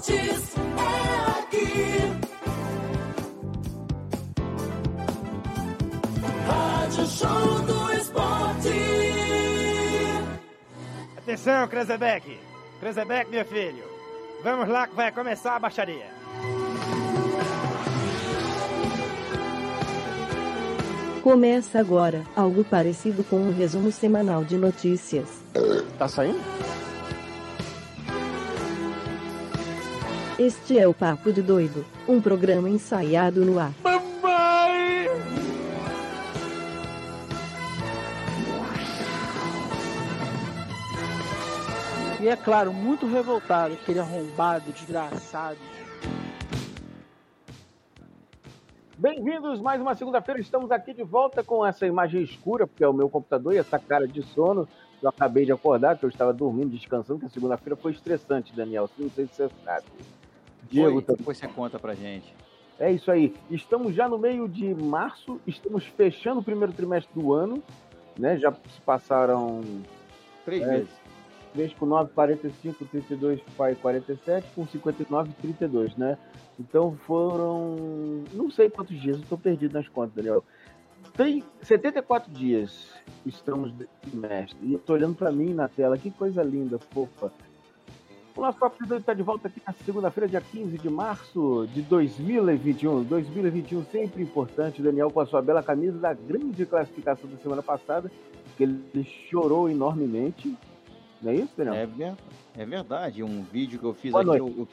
esportes é aqui. Rádio Show do Esporte. Atenção, Krezebeck! Krezebeck, meu filho! Vamos lá que vai começar a baixaria. Começa agora, algo parecido com um resumo semanal de notícias. Tá saindo? Este é o Papo de Doido, um programa ensaiado no ar. E é claro, muito revoltado, aquele arrombado, desgraçado. Bem-vindos mais uma segunda-feira. Estamos aqui de volta com essa imagem escura, porque é o meu computador e essa cara de sono. Eu acabei de acordar, que eu estava dormindo, descansando, que a segunda-feira foi estressante, Daniel. Não sei se você sabe. Diego Foi, depois você conta pra gente. É isso aí. Estamos já no meio de março, estamos fechando o primeiro trimestre do ano, né? Já se passaram Três É. vezes. 3 com 9, 45, 32, pai 47, com 59, 32, né? Então foram. Não sei quantos dias, eu tô perdido nas contas, Daniel. Tem 74 dias estamos de trimestre. E eu tô olhando pra mim na tela, que coisa linda, fofa. O nosso Papo de está de volta aqui na segunda-feira, dia 15 de março de 2021. 2021 sempre importante. O Daniel com a sua bela camisa da grande classificação da semana passada, que ele chorou enormemente. Não é isso, Daniel? É, ver- é verdade. Um vídeo que eu fiz Boa aqui. noite. eu- eu-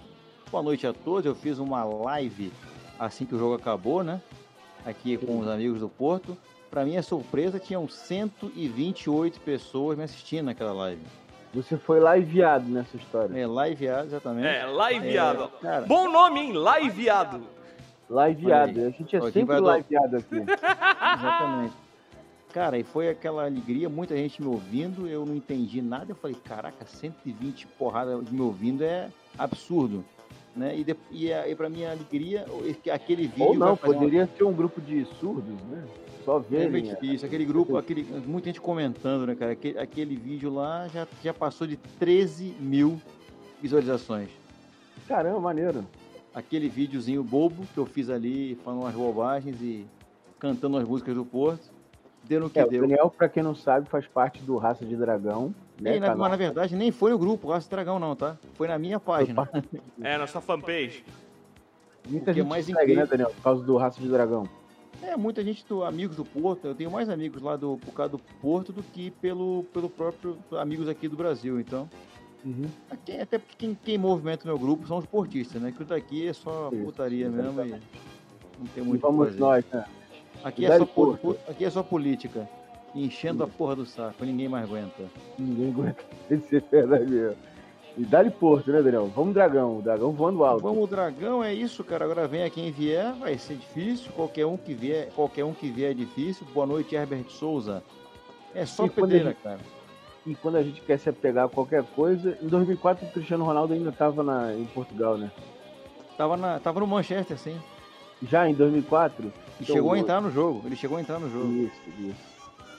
boa noite a todos. Eu fiz uma live assim que o jogo acabou, né? Aqui com os amigos do Porto. Pra minha surpresa, tinham 128 pessoas me assistindo naquela live. Você foi liveado nessa história. É, liveado, exatamente. É, liveado. É, cara, Bom nome, hein? Liveado. Liveado. A gente é Ó, quem sempre liveado aqui. Exatamente. Cara, e foi aquela alegria, muita gente me ouvindo, eu não entendi nada. Eu falei, caraca, 120 porrada de me ouvindo é absurdo. Né? E, de, e, a- e pra minha alegria, aquele vídeo. Ou não, fazer uma- poderia ser um grupo de surdos, né? Só verem. Realmente Isso, aquele grupo, aquele, muita gente comentando, né, cara? Aquele, aquele vídeo lá já, já passou de 13 mil visualizações. Caramba, maneiro. Aquele videozinho bobo que eu fiz ali, falando umas bobagens e cantando as músicas do Porto, deu no que É, o deu. Daniel, pra quem não sabe, faz parte do Raça de Dragão. Né, E na- mas na verdade nem foi o grupo Raça Dragão, não, tá? Foi na minha página. É, na sua fanpage. Muita que é gente mais segue, incrível- né, Daniel? Por causa do Raça de Dragão. É, muita gente, do, amigos do Porto, eu tenho mais amigos lá do, por causa do Porto do que pelo, pelo próprio amigos aqui do Brasil, então. Uhum. Aqui- até porque quem, quem movimenta o meu grupo são os portistas, né? Que o daqui é só Isso, putaria mesmo e não tem E muito que vamos fazer. nós, né? Aqui é, só, po- Porto. po- aqui é só política. Enchendo a porra do saco, ninguém mais aguenta. Ninguém aguenta esse verdade mesmo. E dá-lhe Porto, né, Daniel? Vamos Dragão. O Dragão voando alto. Vamos, Dragão, é isso, cara. Agora venha quem vier, vai ser difícil. Qualquer um que vier, qualquer um que vier é difícil. Boa noite, Herbert Souza. É só E pedreira, a gente- cara. E quando a gente quer se apegar a qualquer coisa, em 2004 o Cristiano Ronaldo ainda estava em Portugal, né? Tava, na, tava no Manchester, sim. Já em 2004? E Então, chegou a o- entrar no jogo. Ele chegou a entrar no jogo. Isso, isso.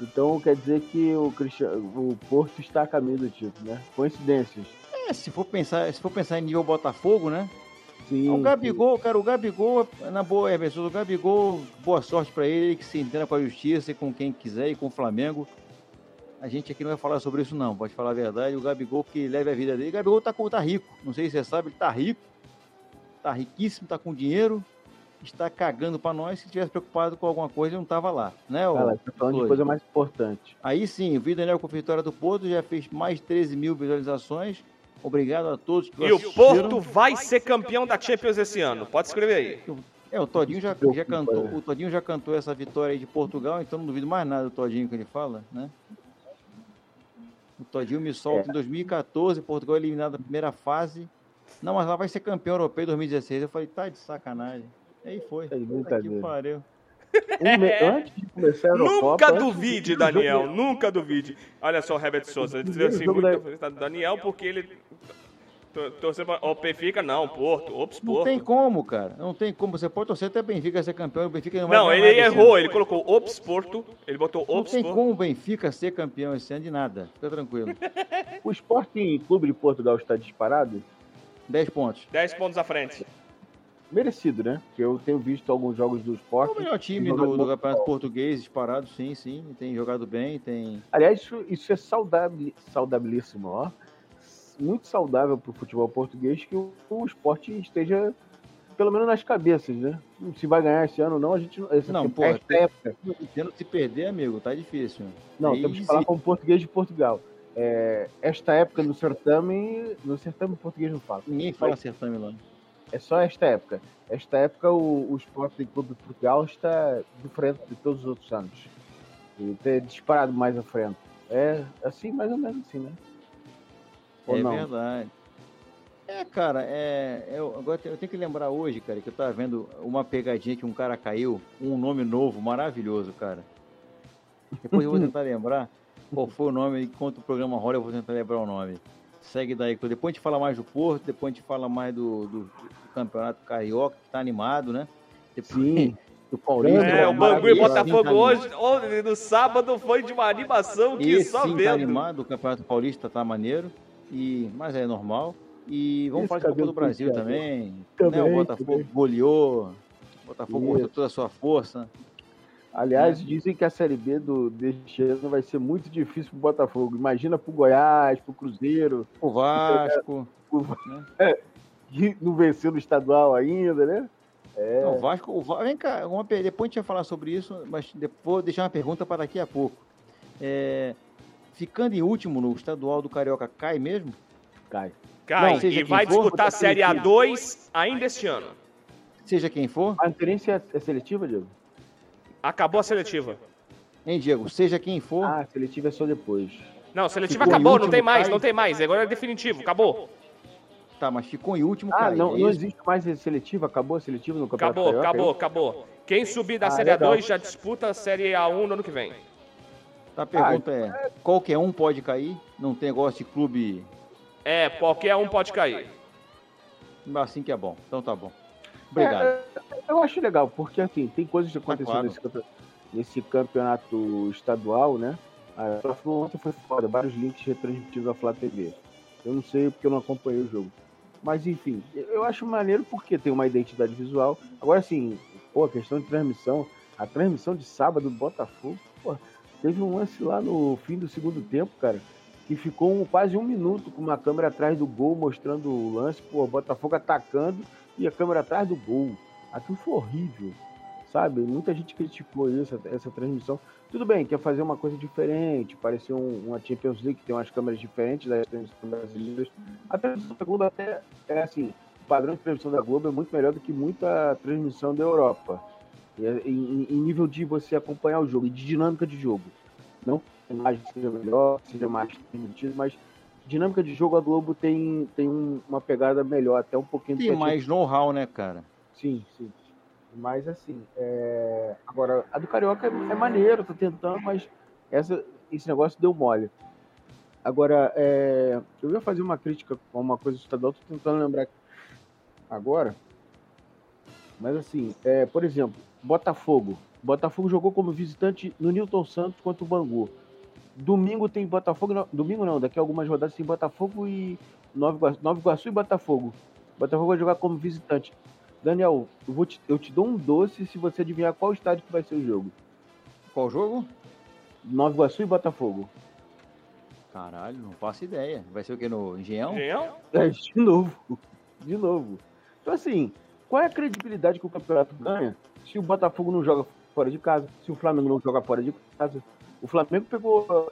Então quer dizer que o, Cristiano, o Porto está a caminho do título, né? Coincidências. É, se for pensar, se for pensar em nível Botafogo, né? Sim. O Gabigol, cara, o Gabigol, na boa, Herbert Souza, o Gabigol, boa sorte pra ele, que se entenda com a justiça e com quem quiser e com o Flamengo. A gente aqui não vai falar sobre isso, não, pode falar a verdade. O Gabigol que leve a vida dele. O Gabigol tá, tá rico, não sei se você sabe, ele tá rico, tá riquíssimo, tá com dinheiro, está cagando pra nós. Se tivesse preocupado com alguma coisa, ele não tava lá, né? Cara, tá falando de coisa mais importante. Aí sim, o vídeo Daniel com a vitória do Porto já fez mais de 13 mil visualizações. Obrigado a todos que E o assistiram. Porto vai ser campeão da Champions esse ano. Pode escrever aí. É, o Todinho já, já cantou, né? o Todinho já cantou essa vitória aí de Portugal, então não duvido mais nada do Todinho que ele fala, né? O Todinho me solta É. em 2014, Portugal eliminado na primeira fase. Não, mas lá vai ser campeão europeu em 2016. Eu falei, tá de sacanagem. Aí foi. De Puta que pariu. Um me- Antes de começar a. Nunca antes duvide, Daniel. jogo- Nunca duvide. Olha só o Herbert Souza. Ele dizia assim, muito da- Daniel, porque ele. tor- Torcer pra. O Benfica não, Porto. Ops, Não Porto. tem como, cara. Não tem como. Você pode torcer até Benfica ser campeão. O Benfica não vai Não, ele errou. Ele colocou Ops Porto. Ele botou Não Ops tem Porto. como o Benfica ser campeão esse ano de nada. Fica tranquilo. O Sporting Clube de Portugal está disparado? 10 pontos. 10 pontos à frente. Merecido, né? Porque eu tenho visto alguns jogos do É esporte. o melhor time do, do Campeonato. Português, disparado, sim, sim. Tem jogado bem, tem. Aliás, isso, isso é saudável, saudabilíssimo, ó. Muito saudável para o futebol português que o, o esporte esteja, pelo menos nas cabeças, né? Se vai ganhar esse ano ou não, a gente não. Essa, Não, pô, esta tem- época. Tendo se perder, amigo, tá difícil. Não, Aí temos que falar existe. como português de Portugal. É, esta época no certame, no certame português não fala. Ninguém fala certame lá. É só esta época. Esta época o, o Sporting Clube de Portugal está diferente de todos os outros anos. E tem disparado mais à frente. É assim, mais ou menos assim, né? Ou é não? verdade. É, cara, é, eu, agora eu tenho que lembrar hoje, cara, que eu tava vendo uma pegadinha que um cara caiu, um nome novo, maravilhoso, cara. Depois eu vou tentar lembrar qual foi o nome, enquanto o programa rola eu vou tentar lembrar o nome. Segue daí, que depois a gente fala mais do Porto, depois a gente fala mais do, do, do Campeonato Carioca, que tá animado, né? Depois, Sim. Do Paulista. É, o Bangu e sim Botafogo tá hoje, hoje, no sábado, foi de uma animação que Esse só sim tá vendo. animado, o Campeonato Paulista tá maneiro, e, mas é normal. E vamos Esse falar de Copa do Brasil também. Também, né? O Botafogo também. goleou, o Botafogo mostrou toda a sua força. Aliás, dizem que a Série B do, deste ano vai ser muito difícil pro Botafogo. Imagina pro Goiás, pro Cruzeiro, O Vasco, que não venceu no estadual ainda, né? É. não, o Vasco, o Va- vem cá, uma, depois a gente vai falar sobre isso, mas depois vou deixar uma pergunta para daqui a pouco. É, ficando em último no estadual do Carioca, cai mesmo? Cai. Cai, Não, seja e vai for, disputar a Série seletiva. A2 ainda este ano. Seja quem for, A interferência é seletiva, Diego? Acabou a seletiva. hein, Diego? Seja quem for, Ah, seletiva é só depois. Não, a seletiva Ficou acabou, não tem mais, cai. não tem mais. Agora é definitivo, acabou. tá, mas ficou em último, Ah, não, é não existe mais seletiva? Acabou a seletiva no Campeonato Acabou, Carioca? acabou, acabou. Quem subir da Ah, Série legal. A2 já disputa a Série A1 no ano que vem. Tá, a pergunta é, qualquer um pode cair? Não tem negócio de clube É, qualquer um pode cair. assim que é bom. Então tá bom. Obrigado. É, eu acho legal, porque assim, tem coisas que aconteceram claro. nesse, nesse campeonato estadual, né? A ontem foi foda, vários links retransmitidos à Flá TV. Eu não sei porque eu não acompanhei o jogo. Mas enfim, eu acho maneiro porque tem uma identidade visual. Agora sim, pô, a questão de transmissão, a transmissão de sábado do Botafogo, pô, teve um lance lá no fim do segundo tempo, cara, que ficou um- quase um minuto com uma câmera atrás do gol mostrando o lance, pô, o Botafogo atacando e a câmera atrás do gol. Aquilo foi horrível, sabe? Muita gente criticou isso, essa, transmissão. Tudo bem, quer fazer uma coisa diferente, parecer um, uma Champions League que tem umas câmeras diferentes das transmissões brasileiras. A transmissão da Globo até é assim, o padrão de transmissão da Globo é muito melhor do que muita transmissão da Europa. É- Em, em nível de você acompanhar o jogo e de dinâmica de jogo. Não que a imagem seja melhor, seja mais transmitida, mas dinâmica de jogo a Globo tem, tem um- uma pegada melhor, até um pouquinho Tem mais know-how, né, cara? Sim, sim. Mas assim, é... agora, a do Carioca é, é maneiro, tô tentando, mas essa, esse negócio deu mole. Agora, é... eu ia fazer uma crítica a uma coisa estadual, tô tentando lembrar agora. Mas assim, é, por exemplo, Botafogo. Botafogo jogou como visitante no Newton Santos contra o Bangu. Domingo tem Botafogo. não- domingo não, daqui a algumas rodadas tem Botafogo e Nova Iguaçu, Nova Iguaçu e Botafogo. Botafogo vai jogar como visitante. Daniel, eu, vou te, eu te dou um doce se você adivinhar qual estádio que vai ser o jogo. Qual jogo? Nova Iguaçu e Botafogo. Caralho, não faço ideia. Vai ser o quê? No Engenhão? Engenhão? É, de novo. De novo. Então, assim, qual é a credibilidade que o campeonato ganha se o Botafogo não joga fora de casa, se o Flamengo não joga fora de casa? O Flamengo pegou.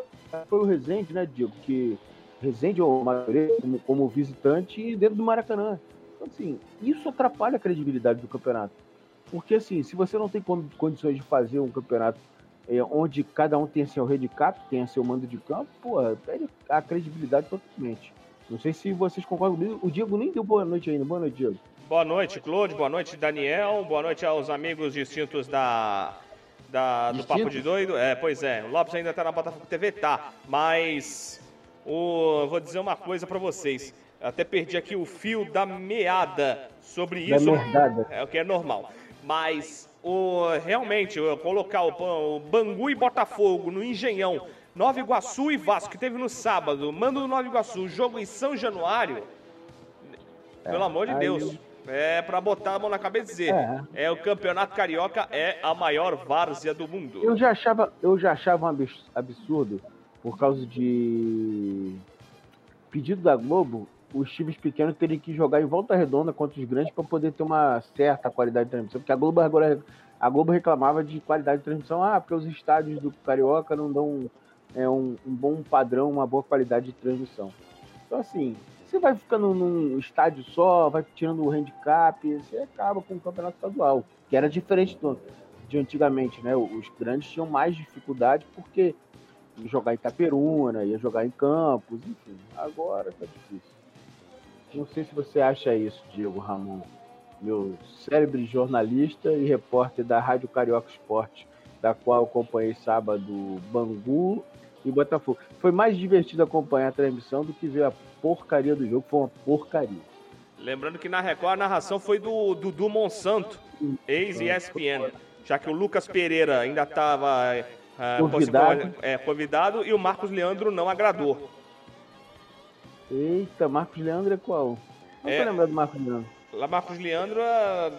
Foi o Rezende, né, Diego? Que Rezende ou Madureira como, como visitante dentro do Maracanã. Então, assim, isso atrapalha a credibilidade do campeonato. Porque, assim, se você não tem con- condições de fazer um campeonato é, onde cada um tem seu handicap, tem seu mando de campo, pô, perde a credibilidade totalmente. Não sei se vocês concordam comigo. O Diego nem deu boa noite ainda. Boa noite, Diego. Boa noite, Claude. Boa noite, Daniel. Boa noite aos amigos distintos da, da do? Papo de Doido. É, pois é. O Lopes ainda tá na Botafogo TV? Tá. Mas o, eu vou dizer uma coisa pra vocês. Até perdi aqui o fio da meada sobre Da isso. merdada. É o que é normal. Mas o, realmente, eu colocar o, o Bangu e Botafogo no Engenhão, Nova Iguaçu e Vasco, que teve no sábado, mando do Nova Iguaçu, jogo em São Januário. pelo amor de aí- Deus. É pra botar a mão na cabeça e dizer: É. é. o campeonato carioca é a maior várzea do mundo. Eu já achava, eu já achava um abs- absurdo por causa de pedido da Globo, os times pequenos terem que jogar em volta redonda contra os grandes para poder ter uma certa qualidade de transmissão, porque a Globo agora a Globo reclamava de qualidade de transmissão, ah, porque os estádios do carioca não dão é, um, um bom padrão, uma boa qualidade de transmissão. Então assim, você vai ficando num estádio só, vai tirando o handicap, você acaba com o campeonato estadual, que era diferente do, de antigamente, né? Os grandes tinham mais dificuldade porque ia jogar em Itaperuna, ia jogar em Campos, enfim. Agora tá difícil. Não sei se você acha isso, Diego Ramon, meu cérebro jornalista e repórter da Rádio Carioca Esporte, da qual acompanhei sábado Bangu e Botafogo. Foi mais divertido acompanhar a transmissão do que ver a porcaria do jogo, foi uma porcaria. Lembrando que na Record a narração foi do Dudu Monsanto, ex-ESPN, já que o Lucas Pereira ainda estava Convidado. é, convidado e o Marcos Leandro não agradou. Eita, Marcos Leandro é qual? Não É. tô lembrando do Marcos Leandro. Lá Marcos Leandro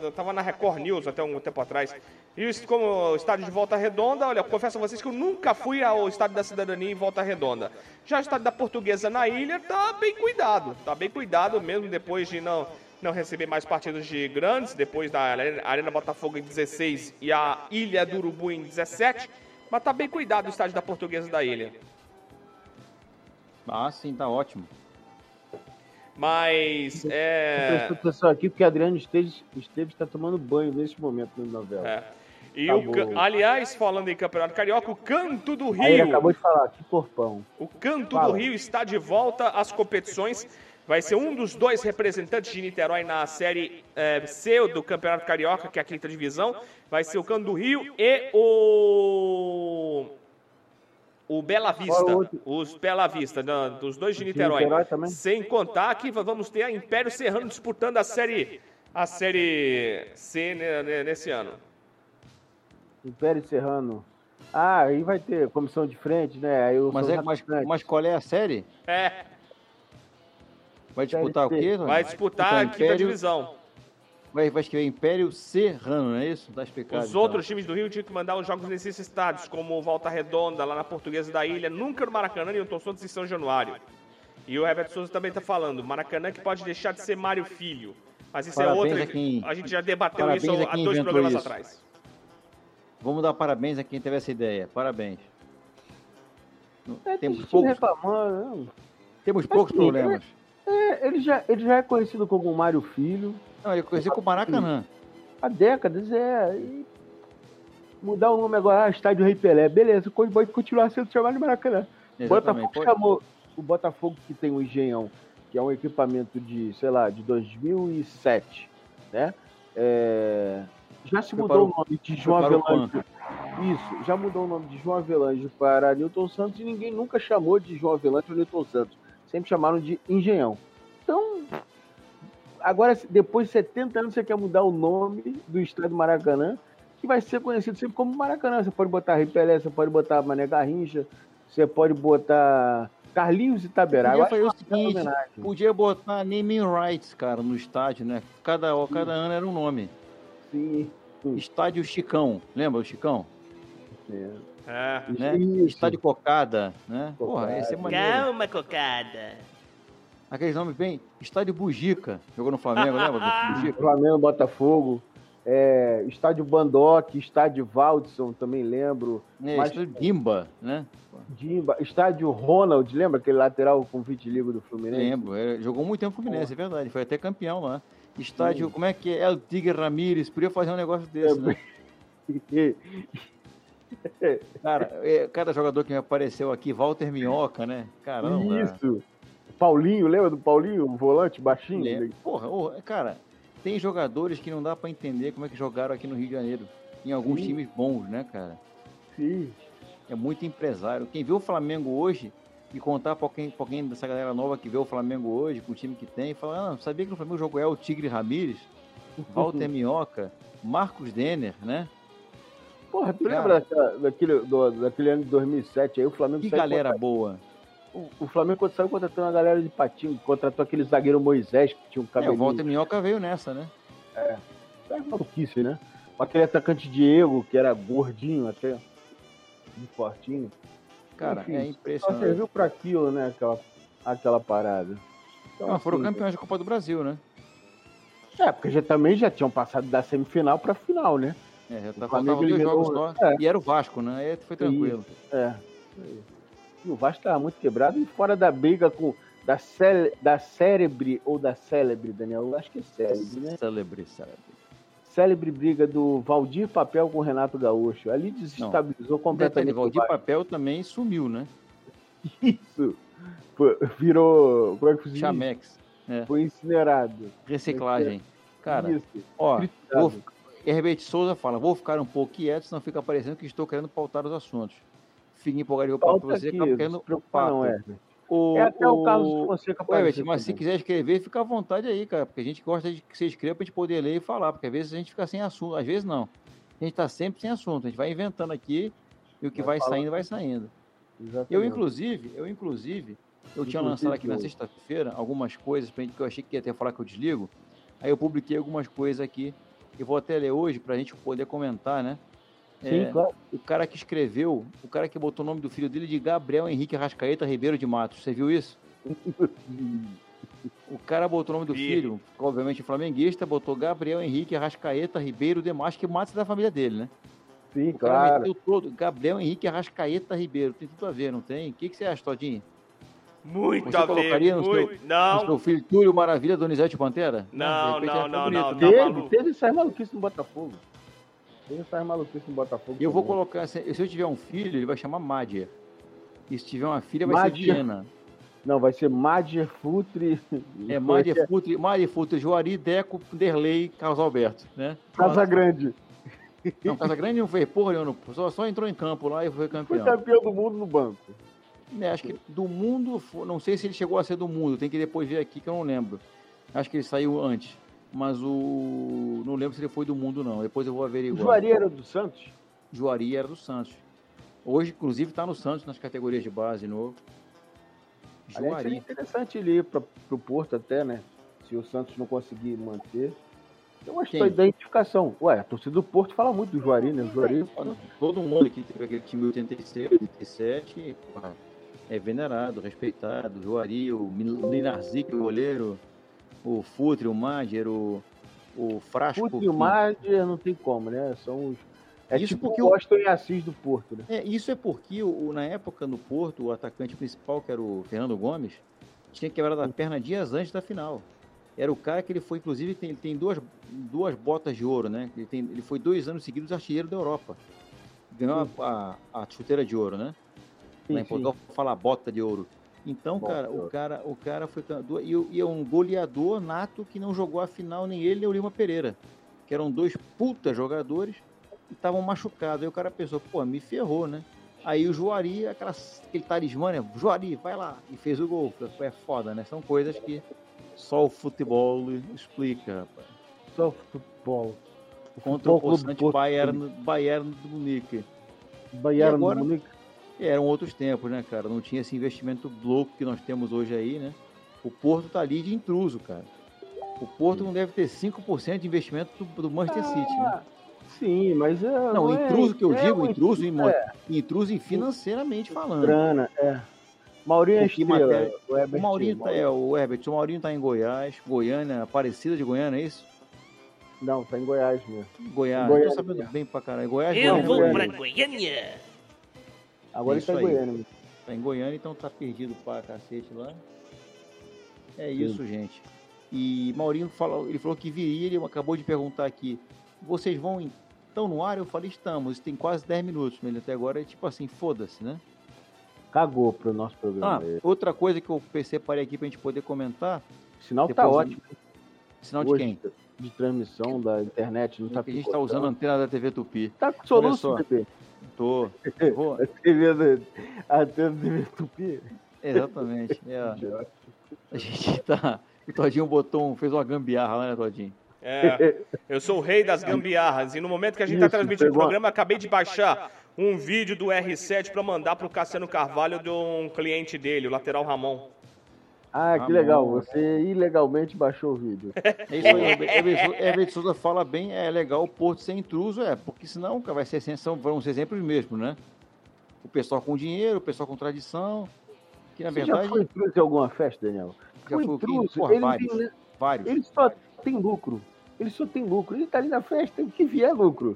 estava na Record News até um tempo atrás. E isso, como o estádio de Volta Redonda, olha, confesso a vocês que eu nunca fui ao estádio da Cidadania em Volta Redonda. Já o estádio da Portuguesa na ilha tá bem cuidado. Tá bem cuidado mesmo depois de não, não receber mais partidos de grandes, depois da Arena Arena Botafogo em 16 e a Ilha do Urubu em 17. Mas tá bem cuidado o estádio da Portuguesa da ilha. Ah, sim, tá ótimo. Mas é. Presta atenção aqui, porque Adriano Esteves Esteves está tomando banho nesse momento na novela. é. E o, aliás, falando em Campeonato Carioca, o Canto do Aí ele Rio. acabou de falar, que corpão. O Canto Fala. do Rio está de volta às competições. Vai ser um dos dois representantes de Niterói na Série eh, C do Campeonato Carioca, que é a quinta divisão. Vai ser o Canto do Rio e o. O Bela Vista. É? Os Bela Vista, dos dois de Niterói. Sem contar que vamos ter a Império Serrano disputando a Série, a série C ne- ne- nesse ano. Império Serrano. Ah, aí vai ter comissão de frente, né? Aí eu Mas, é, mas, mas qual é a série? É, Vai disputar o quê? vai disputar a Então, quinta divisão. Vai, vai escrever Império Serrano, não é isso? Tá explicado. Os então. outros times do Rio tinham que mandar os jogos nesses estádios, como o Volta Redonda, lá na Portuguesa da Ilha, nunca no Maracanã, Newton Santos e São Januário. E o Herbert Souza também tá falando, Maracanã que pode deixar de ser Mário Filho. Mas isso Parabéns é outra. a quem- A gente já debateu parabéns isso a há dois programas isso. atrás. Vamos dar parabéns a quem teve essa ideia. Parabéns. É, tem temos, poucos, reclamando. não. temos poucos Assim, problemas. É, ele, já, ele já é conhecido como Mário Filho. Não, eu conheci com o Maracanã. Há décadas, é. Mudar o nome agora, ah, Estádio Rei Pelé. Beleza, pode continuar sendo chamado de Maracanã. Exatamente. Botafogo chamou. O Botafogo que tem o Engenhão, que é um equipamento de, sei lá, de 2007, né? É, já se mudou para o nome de João Avelange. Isso, já mudou o nome de João Avelange para Newton Santos e ninguém nunca chamou de João Avelange ou Newton Santos. Sempre chamaram de Engenhão. Então, agora, depois de 70 anos, você quer mudar o nome do estádio Maracanã, que vai ser conhecido sempre como Maracanã. Você pode botar Rei Pelé, você pode botar Mané Garrincha, você pode botar Carlinhos Itaberá. Eu Podia acho fazer o é seguinte, podia botar naming rights, cara, no estádio, né? Cada, cada ano era um nome. Sim. Estádio Chicão, lembra o Chicão? É. É. Né? Isso. Estádio Cocada, né? Porra, Cocada. esse é maneiro. Calma, cocada. Aqueles nomes bem. Estádio Bujica, jogou no Flamengo, lembra? Flamengo, Botafogo, é, Estádio Bandock, Estádio Valdson, também lembro. É, Mas- estádio Dimba, né? Dimba, Estádio Ronald, lembra aquele lateral com vitiligo do Fluminense? Lembro, é, jogou muito tempo no Fluminense, é verdade. Foi até campeão lá. Estádio, como é que é? El Tigre Ramírez, podia fazer um negócio desse, né? Cara, é, cada jogador que me apareceu aqui, Walter Minhoca, né? Caramba. Isso. Paulinho, lembra do Paulinho, o volante baixinho? Lembro. Porra, ô, cara, tem jogadores que não dá pra entender como é que jogaram aqui no Rio de Janeiro. Em alguns Sim. times bons, né, cara? Sim. É muito empresário. Quem vê o Flamengo hoje e contar pra alguém, pra alguém dessa galera nova que vê o Flamengo hoje, com o time que tem, e falar, ah, sabia que no Flamengo jogou é o Tigre Ramírez, Walter Minhoca, Marcos Denner, né? Porra, tu Cara. lembra daquela- daquele, do- daquele ano de 2007 aí, o Flamengo Que galera contra- boa. o, o Flamengo saiu contratou uma galera de patinho, contratou aquele zagueiro Moisés que tinha um É, o cabelo. Walter Minhoca veio nessa, né? É maluquice, né? Aquele atacante Diego, que era gordinho até, muito fortinho. Cara, Enfim, é Só impressionante. serviu pra aquilo, né? Aquela, aquela parada. Então, Ah, foram assim, campeões da Copa do Brasil, né? É, porque já, também já tinham passado da semifinal pra final, né? É, já tá, O Flamengo faltavam dois jogos só. é. E era o Vasco, né? Aí foi tranquilo. É. E o Vasco tava muito quebrado e fora da briga com. Da, cele, da cérebre ou da célebre, Daniel? Eu acho que é célebre, né? Celebre, celebre. Célebre briga do Valdir Papel com o Renato Gaúcho. Ali desestabilizou Detalhe, completamente. o Valdir. Papel também sumiu, né? Isso. Foi- virou. Como é que diz? Chamex. É, Foi incinerado. reciclagem. Cara, Isso. ó, vou, Herbert Souza fala, vou ficar um pouco quieto, senão fica parecendo que estou querendo pautar os assuntos. Fique empolgado de papo Pauta pra você, aqui, não querendo não, papo. É. O, É até o Carlos Fonseca aparecer mas se quiser escrever, fica à vontade aí, cara, porque a gente gosta de que você escreva pra gente poder ler e falar, porque às vezes a gente fica sem assunto, às vezes não. A gente tá sempre sem assunto, a gente vai inventando aqui e o que Vai vai saindo, vai saindo. Exatamente. Eu, inclusive, eu, inclusive, eu tinha lançado aqui na sexta-feira algumas coisas pra gente, que eu achei que ia até falar que eu desligo. Aí eu publiquei algumas coisas aqui. Eu vou até ler hoje pra gente poder comentar, né? Sim, É, claro. O cara que escreveu, o cara que botou o nome do filho dele de Gabriel Henrique Rascaeta Ribeiro de Matos. Você viu isso? O cara botou o nome do Vi. filho, obviamente flamenguista, botou Gabriel Henrique Arrascaeta Ribeiro de Matos, que Matos é da família dele, né? Sim, O cara claro. meteu todo, Gabriel Henrique Arrascaeta Ribeiro. Tem tudo a ver, não tem? O que, que você acha, Todinho? Muito Você a colocaria ver. no Muito... O Não, seu filho Túlio Maravilha, Donizete Pantera? Não, repente não, não, não, né? Tá Teve, teve essas maluquices no Botafogo. No Botafogo. Eu vou colocar, se se eu tiver um filho, ele vai chamar Madia. E se tiver uma filha, vai Madia. ser Diana. Não, vai ser Madger Futre. É Madia Futre, Madia Futre, Juari, Deco, Derlei, Carlos Alberto, né? Casa Grande. Não, Casagrande não fez porra nenhuma, só, só entrou em campo lá e foi Foi campeão. campeão do mundo no banco. É, acho que do mundo, não sei se ele chegou a ser do mundo, tem que depois ver aqui que eu não lembro. Acho que ele saiu antes, mas o. Não lembro se ele foi do mundo, não. Depois eu vou O averiguar. Juari era do Santos? Juari era do Santos. Hoje, inclusive, está no Santos nas categorias de base novo. Aliás, seria Juari. interessante ele ir para o Porto até, né? Se o Santos não conseguir manter. Eu acho que Quem? a identificação. Ué, a torcida do Porto fala muito do Juari, né? O Juari Todo mundo aqui teve aquele time 86, 87, e, porra, é venerado, respeitado. Juari, o Linarzic, o goleiro, o Futre, o Madger, o, o Frasco. Puta e o Madger não tem como, né? São os. É Isso tipo porque o Washington e Assis do Porto, né? É, isso é porque o, na época no Porto, o atacante principal, que era o Fernando Gomes, tinha quebrado a perna dias antes da final. Era o cara que ele foi, inclusive, tem, tem duas, duas botas de ouro, né? Ele, tem, ele foi dois anos seguidos artilheiro da Europa. Ganhou a, a, a chuteira de ouro, né? Sim, Lá em. Portugal fala bota de ouro. Então, Bota cara, o cara, o cara foi e, o- e é um goleador nato que não jogou a final nem ele nem o Lima Pereira, que eram dois puta jogadores e estavam machucados. Aí o cara pensou, pô, me ferrou, né? Aí o Juari, aquela, aquele talismã, né? Juari, vai lá e fez o gol. É foda, né? São coisas que só o futebol explica, rapaz. Só futebol. Contra o Futebol possante. Bayern, Bayern do Munique. Bayern agora- do Munique. Eram outros tempos, né, cara? Não tinha esse investimento louco que nós temos hoje aí, né? O Porto tá ali de intruso, cara. O Porto não deve ter 5% de investimento do, do Manchester City, né? Sim, mas é. Não, é- intruso que eu é digo, um intruso, em, é. intruso em financeiramente falando. grana, é. Maurinho é Porque estrela. matéria- o O Herbert Maurinho tá, Maurinho. é, o Herbert, o Maurinho tá em Goiás, Goiânia, Aparecida de Goiânia, é isso? Não, tá em Goiás mesmo. Goiás, Goiânia, tô sabendo é. bem pra caralho. Goiás, Eu Goiânia, vou Goiânia. pra Goiânia. Agora É ele tá em. Goiânia. Tá em Goiânia, então tá perdido pra cacete lá. É isso, gente. E Maurinho falou, ele falou que viria, ele acabou de perguntar aqui, vocês vão então no ar? Eu falei, estamos, tem quase 10 minutos, mas até agora é tipo assim, foda-se, né? Cagou pro nosso programa. Ah, outra coisa que eu separei aqui pra gente poder comentar, O sinal tá ótimo. sinal de hoje, quem? De transmissão da internet, não tá a gente tá usando a antena da TV Tupi. Tá com soluço, bebê. Tô. Vou- A TV da a TV da TV Tupi. Exatamente. é. a gente tá. O Todinho botou um, fez uma gambiarra lá, né, Todinho? É, eu sou o rei das gambiarras e no momento que a gente está transmitindo o programa, acabei de baixar um vídeo do R7 pra mandar pro Cassiano Carvalho de um cliente dele, o lateral Ramon. Ah, que legal. Você ilegalmente baixou o vídeo. É isso aí, Herbert Herbert Souza fala bem, é legal o Porto ser intruso, é, porque senão vai ser são, vão ser sempre os mesmos, né? O pessoal com dinheiro, o pessoal com tradição, que na Você verdade já foi intruso em alguma festa, Daniel? já foi intruso, Porra, ele, vários, tem- vários. ele só tem lucro. Ele só tem lucro. Ele tá ali na festa, o que vier é lucro.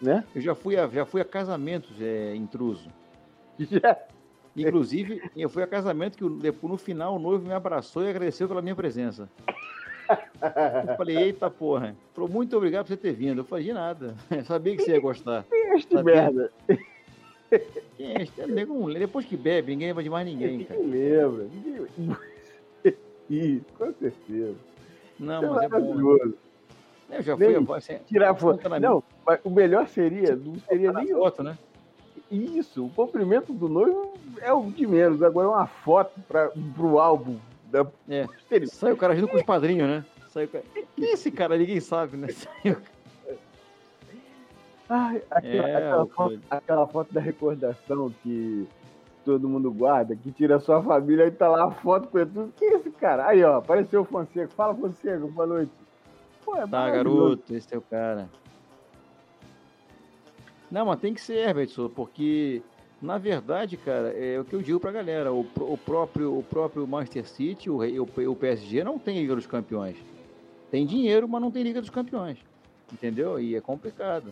Né? Eu já fui a, já fui a casamentos é, intruso. Já. Inclusive, eu fui a casamento que depois, no final o noivo me abraçou e agradeceu pela minha presença. Eu falei, eita porra. Falou, muito obrigado por você ter vindo. Eu falei, de nada. Eu sabia que você ia gostar. Este merda. Quem é este? É. Depois que bebe, ninguém lembra de mais ninguém, cara. Ninguém lembra. Ninguém... Isso, com certeza. Não, Isso mas é bom. maravilhoso. Eu já fui Nem assim, Tirar foto. Não, mas o melhor seria, não seria nem foto, né? isso. O cumprimento do noivo é o de menos. Agora é uma foto para pro álbum da É. Sai o cara junto com os padrinhos, né? Sai cara... Quem é esse cara? Ninguém sabe, né? Sai o- Ai, aquela, É, aquela foto, aquela foto da recordação que todo mundo guarda, que tira a sua família e tá lá a foto com tudo. Que é esse cara? Aí, ó, apareceu o Fonseca. Fala, Fonseca, boa noite. Pô, é Tá, garoto, esse é o cara. Não, mas tem que ser, Herbert, porque, na verdade, cara, é o que eu digo pra galera, o, o próprio, o próprio Manchester City, o, o, o PSG não tem Liga dos Campeões. Tem dinheiro, mas não tem Liga dos Campeões. Entendeu? E é complicado.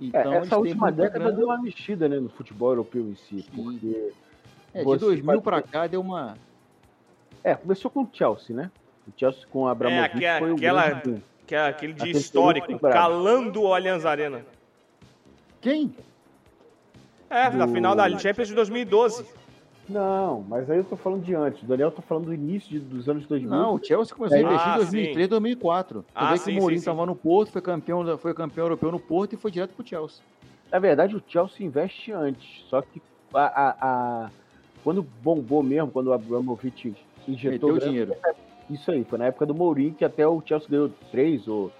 É, Então, eles essa têm última década grana. deu uma mexida né, no futebol europeu em si, porque É, de você 2000 vai- pra cá deu uma... É, começou com o Chelsea, né? O Chelsea com o Abramovich É, foi o aquela- grande... Que é aquele dia histórico, calando o Allianz Arena. Quem? É, na Do- final da Champions de 2012. Não, mas aí eu tô falando de antes. O Daniel tá falando do início de- dos anos 2000. Não, o Chelsea começou a Ah, investir em sim. 2003, 2004. Tu Ah, vê que sim, o Mourinho sim, sim. estava no Porto, foi campeão, foi campeão europeu no Porto e foi direto pro Chelsea. Na verdade, o Chelsea investe antes. Só que a, a- a- quando bombou mesmo, quando o Abramovich injetou Meteu grana, dinheiro. Isso aí, foi na época do Mourinho que até o Chelsea ganhou três ou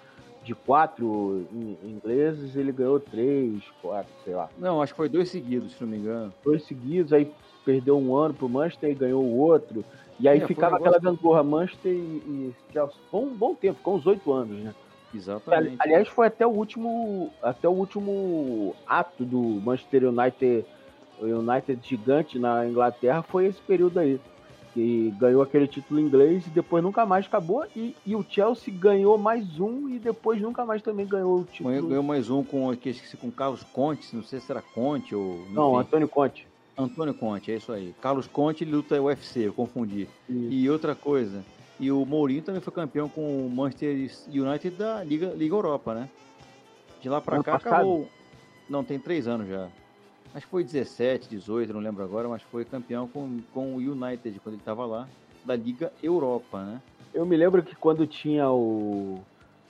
de quatro in- ingleses, ele ganhou três, quatro, sei lá. Não, acho que foi dois seguidos, se não me engano. Dois seguidos, aí perdeu um ano pro Manchester e ganhou o outro. E aí É, ficava um aquela gangorra Manchester e, e Chelsea. Foi um bom tempo, ficou uns oito anos, né? Exatamente. Aliás, foi até o último, até o último ato do Manchester United, United gigante na Inglaterra foi esse período aí, que ganhou aquele título inglês e depois nunca mais acabou e, e o Chelsea ganhou mais um e depois nunca mais também ganhou o título. Ganhou, ganhou mais um com, que esqueci, com Carlos Conte, não sei se era Conte ou. Não, enfim. Antônio Conte. Antônio Conte, é isso aí. Carlos Conte luta UFC, eu confundi. Isso. E outra coisa, e o Mourinho também foi campeão com o Manchester United da Liga, Liga Europa, né? De lá pra Ano cá passado? acabou. Não, tem três anos já. Acho que foi 17, 18, não lembro agora, mas foi campeão com, com o United quando ele tava lá, da Liga Europa, né? Eu me lembro que quando tinha o.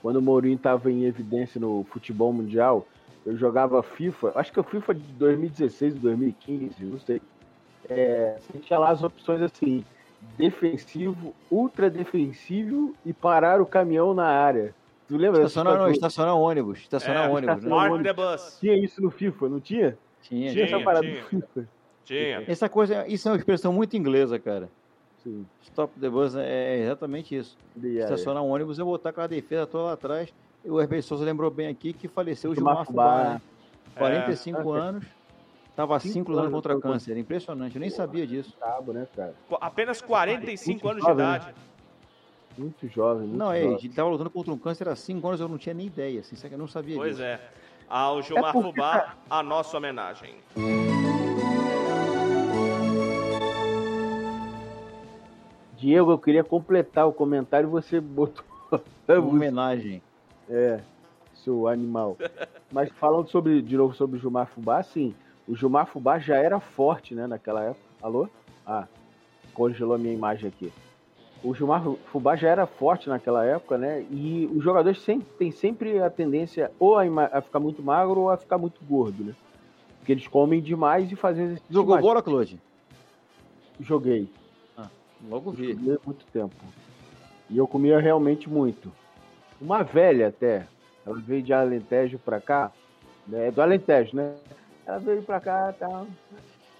Quando o Mourinho estava em evidência no futebol mundial, eu jogava FIFA, acho que é o FIFA de 2016 e 2015, não sei. É, você tinha lá as opções assim: defensivo, ultra defensivo e parar o caminhão na área. Tu lembra? Estacionar, não, estacionar ônibus, estacionar É, ônibus, né? estacionar- Mark the bus. Tinha isso no FIFA, não tinha? Tinha, Tinha tinha. essa parada tinha. do. Tinha. Essa coisa, isso é uma expressão muito inglesa, cara. Sim. Stop the bus é exatamente isso. E aí? Estacionar um ônibus, eu botar aquela defesa toda lá atrás. E o Herbert Souza lembrou bem aqui que faleceu o Gilmar Fubá, né? É. 45 É. anos, estava Cinco 5 anos contra câncer. Impressionante, eu nem sabia disso. Cabo, né, cara? Apenas 45 anos de né? idade. Muito jovem. Muito Não, é, jovem. ele estava lutando contra um câncer há 5 anos, eu não tinha nem ideia, assim, eu não sabia Pois disso. é. Ao Gilmar porque, Fubá, a nossa homenagem. Diego, eu queria completar o comentário e você botou. Homenagem. É, seu animal. Mas falando sobre, de novo sobre o Gilmar Fubá, sim, o Gilmar Fubá já era forte, né, naquela época. Alô? Ah, congelou a minha imagem aqui. O Gilmar Fubá já era forte naquela época, né? E os jogadores sempre, têm sempre a tendência ou a, a ficar muito magro ou a ficar muito gordo, né? Porque eles comem demais e fazem Jogou demais. bola, Claude? Joguei. Logo vi. Comia muito tempo. E eu comia realmente muito. Uma velha até, ela veio de Alentejo pra cá, né, do Alentejo, né? Ela veio pra cá e tal.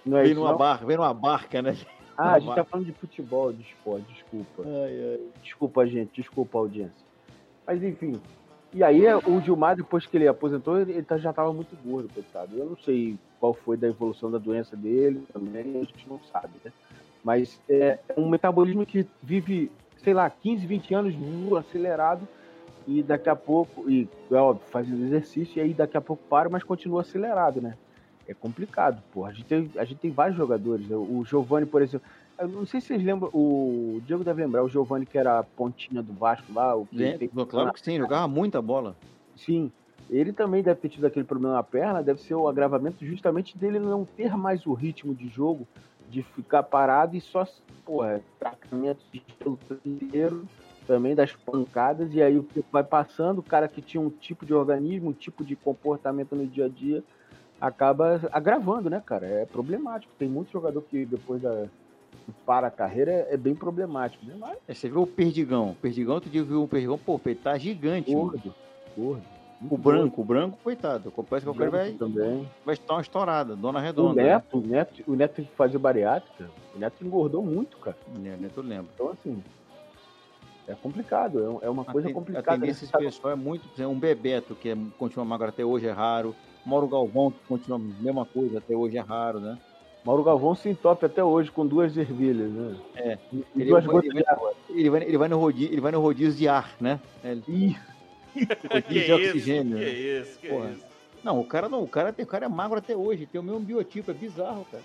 Não é Vem isso, numa não? barca, vem numa barca, né? Ah, a gente tá falando de futebol, de esporte, desculpa. Ai, ai. Desculpa, gente, desculpa a audiência. Mas enfim. E aí o Gilmar, depois que ele aposentou, ele tá- já tava muito gordo, coitado. Eu não sei qual foi da evolução da doença dele, também a gente não sabe, né? Mas é um metabolismo que vive, sei lá, 15, 20 anos uh, acelerado e daqui a pouco, e é óbvio, fazendo exercício, e aí daqui a pouco para, mas continua acelerado, né? É complicado, pô. A gente tem, a gente tem vários jogadores. né? O Giovani, por exemplo. Eu não sei se vocês lembram, o Diego deve lembrar, o Giovani que era a pontinha do Vasco lá, o Lembra? tem- Claro que sim, jogava muita bola. Sim, ele também deve ter tido aquele problema na perna, deve ser o agravamento justamente dele não ter mais o ritmo de jogo, de ficar parado e só, porra, tratamento de inteiro, também das pancadas, e aí o tempo vai passando, o cara que tinha um tipo de organismo, um tipo de comportamento no dia a dia, acaba agravando, né, cara? É problemático. Tem muito jogador que depois da que para a carreira é, é bem problemático, né? Mas Aí Você viu o Perdigão. O Perdigão, outro dia viu um Perdigão, pô, ele tá gigante. gordo, gordo. O branco, o branco, coitado. Parece que o cara vai, também. vai estar uma estourada, dona O redonda. né? Neto, o Neto, o Neto que fazia bariátrica, o Neto engordou muito, cara. né? Né, tu lembra. Então, assim, é complicado, é é uma A coisa ten- complicada. A tendência desse pessoal é muito. exemplo, Um Bebeto, que é, continua magro até hoje, é raro. Mauro Galvão, que continua a mesma coisa, até hoje é raro, né? Mauro Galvão se entope até hoje com duas ervilhas, né? É. E, Ele, duas vai- gotas ele, de água. vai, ele, vai, ele, vai no rodízio, ele vai no rodízio de ar, né? Ele, Ih, rodízio de oxigênio. Que né? isso, que Porra. isso. Não, o cara não, o cara, tem- o cara é magro até hoje, tem o mesmo biotipo, é bizarro, cara.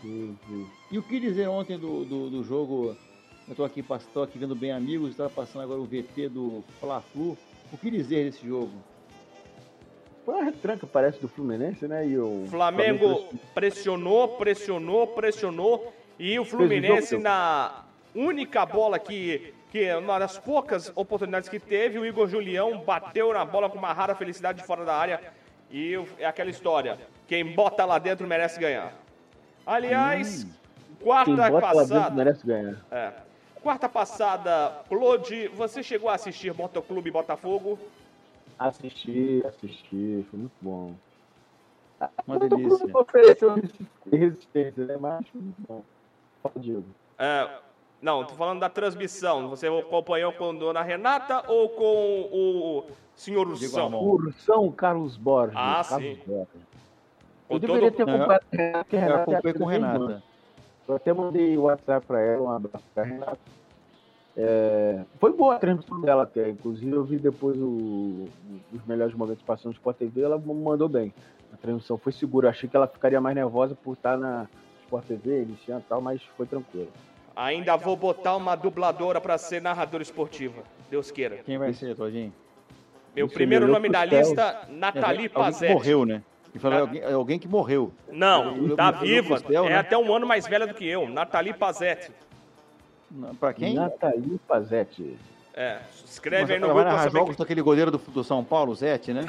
sim, sim. E o que dizer ontem do, do, do jogo? Eu tô aqui, tô aqui vendo bem amigos, estava passando agora o VT do Fla-Flu. O que dizer desse jogo? Foi uma retranca, parece, do Fluminense, né? E o Flamengo pressionou, pressionou, pressionou. E o Fluminense, na única bola que, que é uma das poucas oportunidades que teve, o Igor Julião bateu na bola com uma rara felicidade de fora da área. E é aquela história: quem bota lá dentro merece ganhar. Aliás, Quem quarta bota lá dentro passada. merece ganhar. É. Quarta passada, Claude, você chegou a assistir Motoclube Botafogo? Assisti, assisti, foi muito bom. Uma Todo delícia. mundo ofereceu resistência, né? Mas foi muito bom. Fala, Diego. É, não, tô falando da transmissão. Você acompanhou com a dona Renata ou com o senhor Ursão? Ursão Carlos Borges. Ah, Carlos sim. Borges. Com Eu deveria todo- ter acompanhado a Renata, Eu é acompanhei com. Renata. Eu até mandei o WhatsApp pra ela, um abraço pra Renata. É, foi boa a transmissão dela até, inclusive eu vi depois o- os melhores momentos passando no Sport TV, ela mandou bem. A transmissão foi segura, eu achei que ela ficaria mais nervosa por estar na Sport TV, iniciando e tal, mas foi tranquilo. Ainda vou botar uma dubladora pra ser narradora esportiva. Deus queira. Quem vai ser, Todinho? Meu Isso primeiro nome da céu. lista, É, Nathalie alguém que Pazetti. morreu, né? E falou, Tá. alguém, alguém que morreu. Não, Eu- tá eu- eu- viva. É né? até um ano mais velha do que eu. Nathalie Pazetti. Pra quem? Nathalie Pazetti. É, escreve Mas aí no ela vai grupo narrar saber jogos daquele goleiro do, do São Paulo, o Zete, né?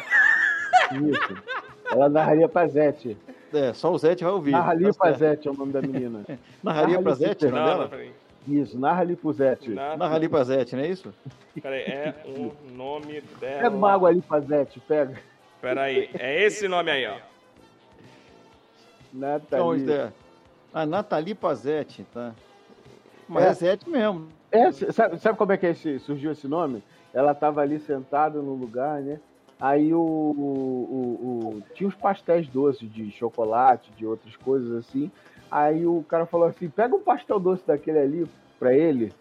Isso. Ela narraria Pazetti. É, só o Zete vai ouvir. Narralia Tá. Pazetti é o nome da menina. Narraria Zete, o Não, dela? peraí. Isso, Narralia Pazetti. Na- Narraria pra Zete, não é isso? Peraí, é o nome dela. água ali, Pazetti, pega. Peraí, é esse nome aí, ó. Então, Nathalie. é. A Nathalie Pazetti, tá? Mas É. é, Zete mesmo. É, sabe, sabe como é que esse- surgiu esse nome? Ela tava ali sentada no lugar, né? Aí o, o- o- o- tinha uns pastéis doces de chocolate, de outras coisas assim. Aí o cara falou assim: pega um pastel doce daquele ali pra ele.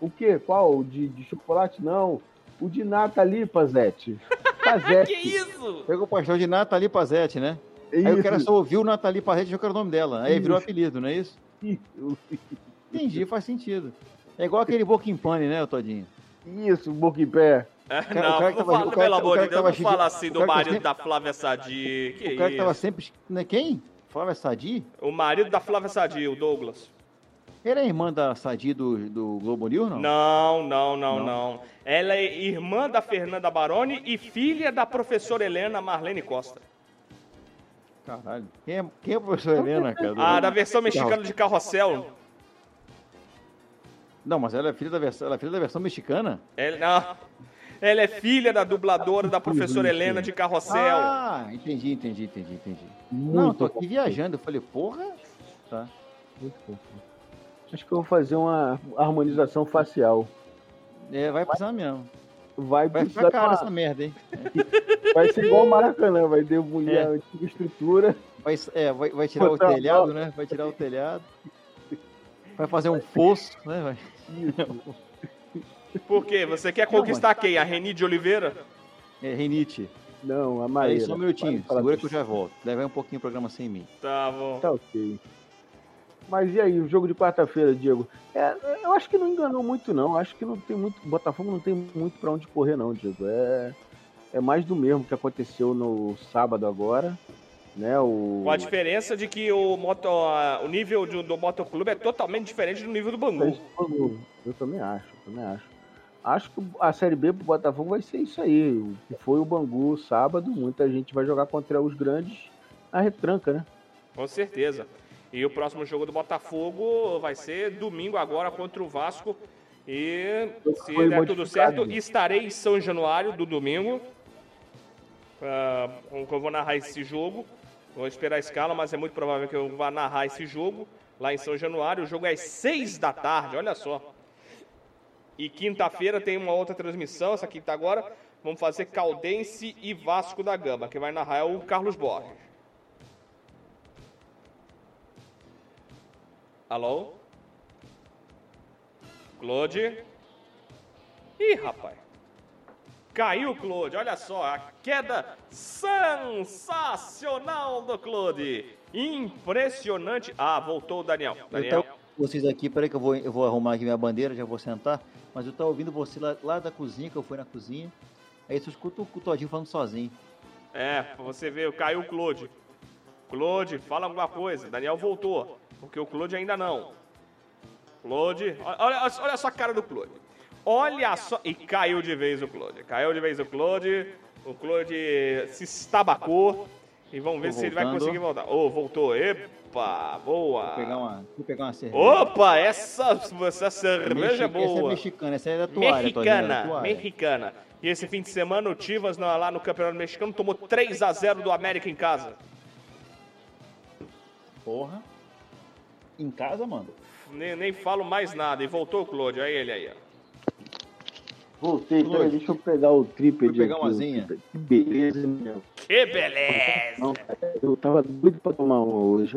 O quê? Qual? O de, de chocolate? Não. O de nata ali, Pazete. Pazete. Que isso? Pegou o pastel de Nathalie Pazetti, né? Aí o cara só ouviu Nathalie Pazetti e achou que era o nome dela. Aí virou Isso. apelido, não é isso? Isso, Entendi, faz sentido. É igual aquele Boca em Pane, né, Todinho? isso, boca em pé. É, cara- não, o cara que não tava- fala, cara- pelo amor de que Deus, não fala assim do marido sempre- da Flávia Sadi. Que o cara que tava isso? sempre. Né, quem? Flávia Sadi? O marido da Flávia Sadi, o Douglas. Era a irmã da Sadi do, do Globo News, não? Não, não, não, Não? não. Ela é irmã da Fernanda Baroni e filha da professora Helena Marlene Costa. Caralho. Quem é, quem é a professora Helena, cara? Ah, da versão mexicana de Carrossel. Não, mas ela é filha da versão, ela é filha da versão mexicana? Ela, não. Ela é filha da dubladora da professora Helena de Carrossel. Ah, entendi, entendi, entendi, entendi. Muito Não, tô aqui viajando. Eu falei, porra. Tá. muito confuso. Acho que eu vou fazer uma harmonização facial. É, vai precisar mesmo. Vai, Vai precisar ficar caro de essa merda, hein? vai ser igual o Maracanã, vai demolir É. a antiga estrutura. Vai, é, vai, vai tirar o telhado, né? Vai tirar o telhado. Vai fazer um fosso, né? Vai. Por quê? Você quer conquistar quem? A Reni de Oliveira? É, Renite. Não, a Aí Maíra. só um minutinho. Para- para- Segura que eu já volto. Leva aí um pouquinho o programa sem mim. Tá bom. Tá ok. Mas e aí, o jogo de quarta-feira, Diego? É, eu acho que não enganou muito, não. Acho que não tem muito. Botafogo não tem muito pra onde correr, não, Diego. É, é mais do mesmo que aconteceu no sábado agora. Né? O... Com a diferença de que o, moto, o nível de- do motoclube é totalmente diferente do nível do Bangu. Eu também acho, eu também acho. Acho que a Série B pro Botafogo vai ser isso aí. O que foi o Bangu sábado, muita gente vai jogar contra os grandes na retranca, né? Com certeza. E o próximo jogo do Botafogo vai ser domingo agora contra o Vasco. E se Foi der tudo certo, estarei em São Januário do domingo. Que eu vou narrar esse jogo. Vou esperar a escala, mas é muito provável que eu vá narrar esse jogo lá em São Januário. O jogo é às seis da tarde, olha só. E quinta-feira tem uma outra transmissão, essa quinta agora. Vamos fazer Caldense e Vasco da Gama. Quem vai narrar é o Carlos Borges. Alô? Claude? Ih, rapaz. Caiu o Claude, olha só, a queda sensacional do Claude. Impressionante. Ah, voltou o Daniel. Daniel. Com vocês aqui, peraí que eu vou, eu vou arrumar aqui minha bandeira, já vou sentar. Mas eu tava ouvindo você lá, lá da cozinha, que eu fui na cozinha. Aí você escuta o Todinho falando sozinho. É, pra você ver, caiu o Claude. Claude, fala alguma coisa. Daniel voltou, porque o Claude ainda não. Claude, olha, olha, olha só a cara do Claude. Olha só. E caiu de vez o Claude. Caiu de vez o Claude. O Claude se estabacou. E vamos ver Tô se ele vai conseguir voltar. Ô, voltou. Epa, boa. Vou pegar uma, vou pegar uma cerveja. Opa, essa, essa cerveja é Essa é boa. mexicana, essa é da toalha, é Mexicana, toalha. mexicana. E esse fim de semana o Tivas lá no Campeonato Mexicano tomou 3 a 0 do América em casa. Porra. Em casa, mano? Nem, nem falo mais nada. E voltou o Claude, olha ele aí. ó. Voltei, peraí, Claude. deixa eu pegar o trípede Fui pegar aqui, uma asinha. Que beleza, meu. Que beleza! Não, eu tava doido pra tomar uma hoje.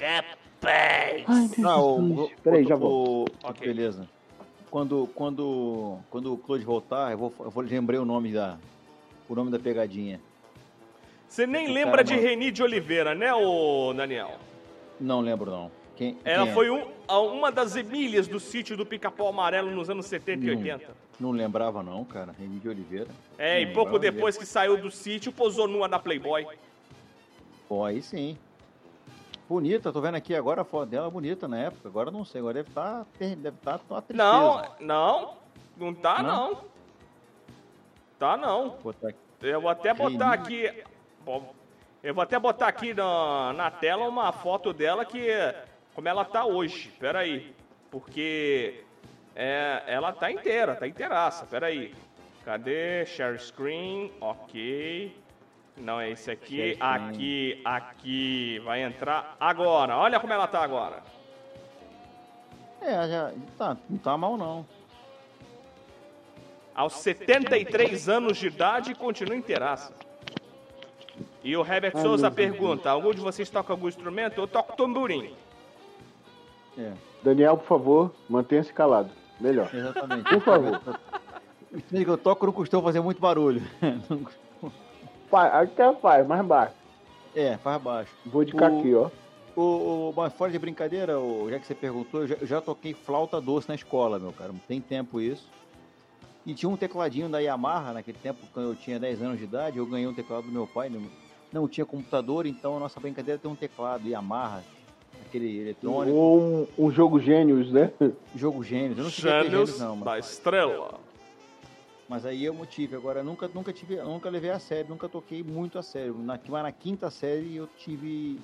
Rapaz! Ai, Não, o, Peraí, já volto. o-. Beleza. Quando, quando, quando o Claude voltar, eu vou, eu vou lembrei o nome da, o nome da pegadinha. Você nem O lembra cara, de. Reni de Oliveira, né, ô Daniel? Não lembro não. Quem, Ela quem é? foi um- uma das Emílias do sítio do Pica-Pau Amarelo nos anos 70 e Hum. 80. Não lembrava não, cara. Reni de Oliveira. É, e Não pouco lembrava depois que saiu do sítio, posou nua na Playboy. Pô, aí sim. Bonita, tô vendo aqui agora a foto dela bonita na época. Agora não sei, agora deve estar deve tá uma tristeza. Não, não, não tá Não? não. Tá não. Vou. Eu vou até botar aqui. bom, Eu vou até botar aqui na, na tela uma foto dela que. Como ela tá hoje. Pera aí. Porque. É, ela tá inteira, tá inteiraça. Pera aí. Cadê? Share screen. Ok. Não é esse aqui. Aqui, aqui. Vai entrar agora. Olha como ela tá agora. É, já tá, não tá mal não. Aos 73 anos de idade, continua inteiraça. E o Herbert Souza pergunta: algum de vocês toca algum instrumento? Eu toco tamborim. É, Daniel, por favor, mantenha-se calado. Melhor. exatamente. Por favor. Eu toco não costuma fazer muito barulho. Até faz, mais baixo. É, faz baixo. Vou de aqui, ó. O, o, mas fora de brincadeira, o- já que você perguntou, eu já, já toquei flauta doce na escola, meu cara. Não tem tempo isso. E tinha um tecladinho da Yamaha, naquele tempo, quando eu tinha 10 anos de idade, eu ganhei um teclado do meu pai. Não, não tinha computador, então a nossa brincadeira tem um teclado Yamaha, aquele eletrônico, Ou um, um jogo gênios, né? jogo gênios. Eu não cheguei ter Gênios gênios, não, mas, da Estrela. mas aí eu tive. Agora, nunca, nunca tive, nunca levei a sério, nunca toquei muito a sério. Na, mas na quinta série eu tive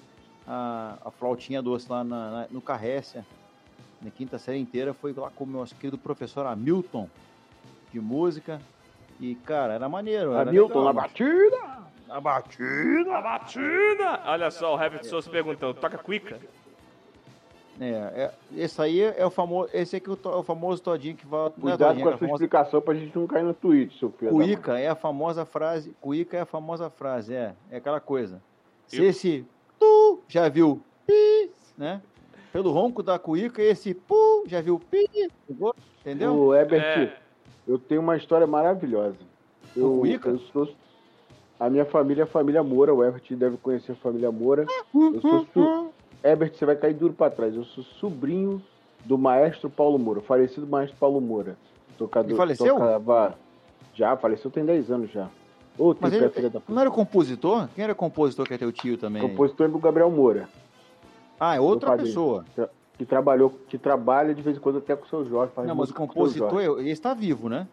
a, a flautinha doce lá na, na- no Carrécia. Na quinta série inteira foi lá com o meu querido professor Hamilton de música. E, cara, era maneiro. Era Hamilton legal. na batida. Na batida. A batida! Olha só, o Herbert Souza perguntando, toca cuica? É, é, esse aí é o famoso. Esse aqui é o, to- é o famoso todinho que vai. não é Cuidado todinho, com é a a sua famosa explicação pra gente não cair no tweet, seu filho. Cuíca é a famosa frase. Cuíca é a famosa frase, é. É aquela coisa. Se E- esse tu já viu pi, né? Pelo ronco da cuíca, esse pu já viu pi, entendeu? O Herbert, É. eu tenho uma história maravilhosa. Eu, Cuíca? eu sou. A minha família é a família Moura, o Herbert deve conhecer a família Moura. Eu sou su... Herbert, você vai cair duro pra trás. Eu sou sobrinho do maestro Paulo Moura, falecido maestro Paulo Moura. Tocador, Ele faleceu? Tocava... Já, faleceu tem 10 anos já. Ô, Mas ele da não era o compositor? Quem era o compositor que é teu tio também? compositor do Gabriel Moura, Ah, é outra pessoa. que trabalhou, que trabalha de vez em quando até com o seu Jorge. Não, mas o com compositor, Jorge. ele está vivo, né?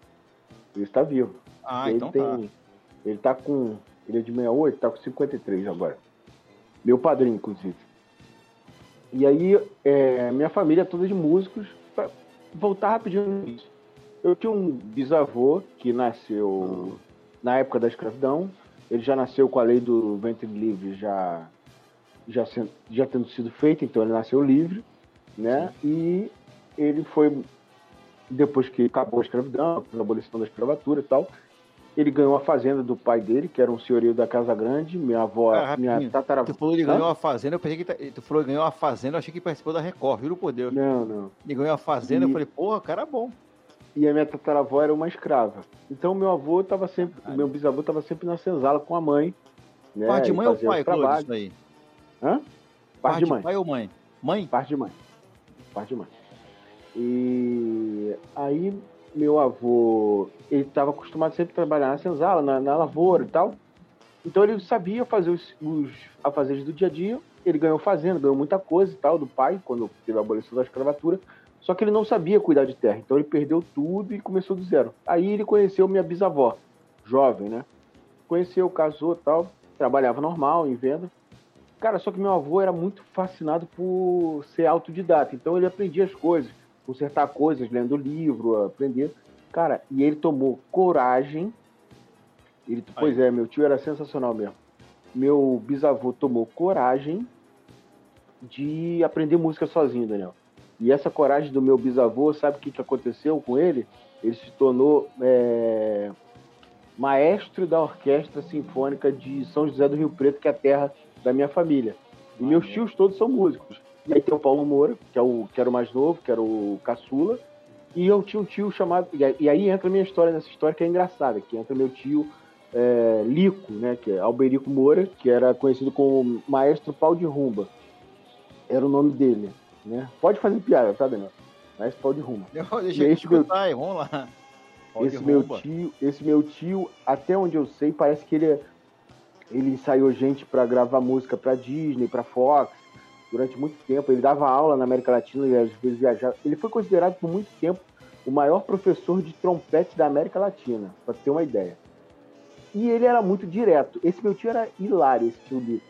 Ele está vivo. Ah, ele então tá. tem, Ele tá com. Ele é de 68, tá com 53 agora. Meu padrinho, inclusive. E aí, é, minha família é toda de músicos. Pra voltar rapidinho no início. Eu tinha um bisavô que nasceu na época da escravidão. Ele já nasceu com a lei do ventre livre já, já, sendo, já tendo sido feita, então ele nasceu livre, né? E ele foi, depois que acabou a escravidão, a abolição da escravatura e tal, ele ganhou a fazenda do pai dele, que era um senhorio da Casa Grande. Minha avó, Ah, minha tataravó. Tu falou que ganhou a fazenda, eu pensei que tá- tu falou que ganhou a fazenda, eu achei que participou da Record, juro por Deus. Não, não. Ele ganhou a fazenda, E- eu falei, porra, o cara é bom. E a minha tataravó era uma escrava. Então meu avô estava sempre, meu bisavô estava sempre na senzala com a mãe. Né, Parte de mãe ou pai, Clóvis, isso aí? Hã? Parte de mãe. pai ou mãe? Mãe? Parte de mãe. Parte de mãe. E aí meu avô, ele estava acostumado sempre a trabalhar na senzala, na, na lavoura e tal. Então ele sabia fazer os, os afazeres do dia a dia. Ele ganhou fazenda, ganhou muita coisa e tal do pai, quando teve a abolição da escravatura. Só que ele não sabia cuidar de terra, então ele perdeu tudo e começou do zero. Aí ele conheceu minha bisavó, jovem, né? Conheceu, casou tal, trabalhava normal em venda. Cara, só que meu avô era muito fascinado por ser autodidata, então ele aprendia as coisas, consertar coisas, lendo livro, aprender. Cara, e ele tomou coragem. Ele, pois é, meu tio era sensacional mesmo. Meu bisavô tomou coragem de aprender música sozinho, Daniel. E essa coragem do meu bisavô, sabe o que, que aconteceu com ele? Ele se tornou é, maestro da Orquestra Sinfônica de São José do Rio Preto, que é a terra da minha família. E meus tios todos são músicos. E aí tem o Paulo Moura, que, é o, que era o mais novo, que era o caçula. E eu tinha um tio chamado. E aí- entra a minha história nessa história que é engraçada, que entra meu tio é, Lico, né? Que é Alberico Moura, que era conhecido como Maestro Pau de Rumba. Era o nome dele, né? Pode fazer piada, tá, Daniel? Maestro Pau de Rumba. Deixa eu esse meu- escutar aí, vamos lá. Esse meu rumba. tio, esse meu tio, até onde eu sei, parece que ele ele ensaiou gente para gravar música para Disney, para Fox, durante muito tempo. Ele dava aula na América Latina e às vezes viajava. Ele foi considerado por muito tempo o maior professor de trompete da América Latina, para ter uma ideia. E ele era muito direto. Esse meu tio era hilário, esse tio Lico.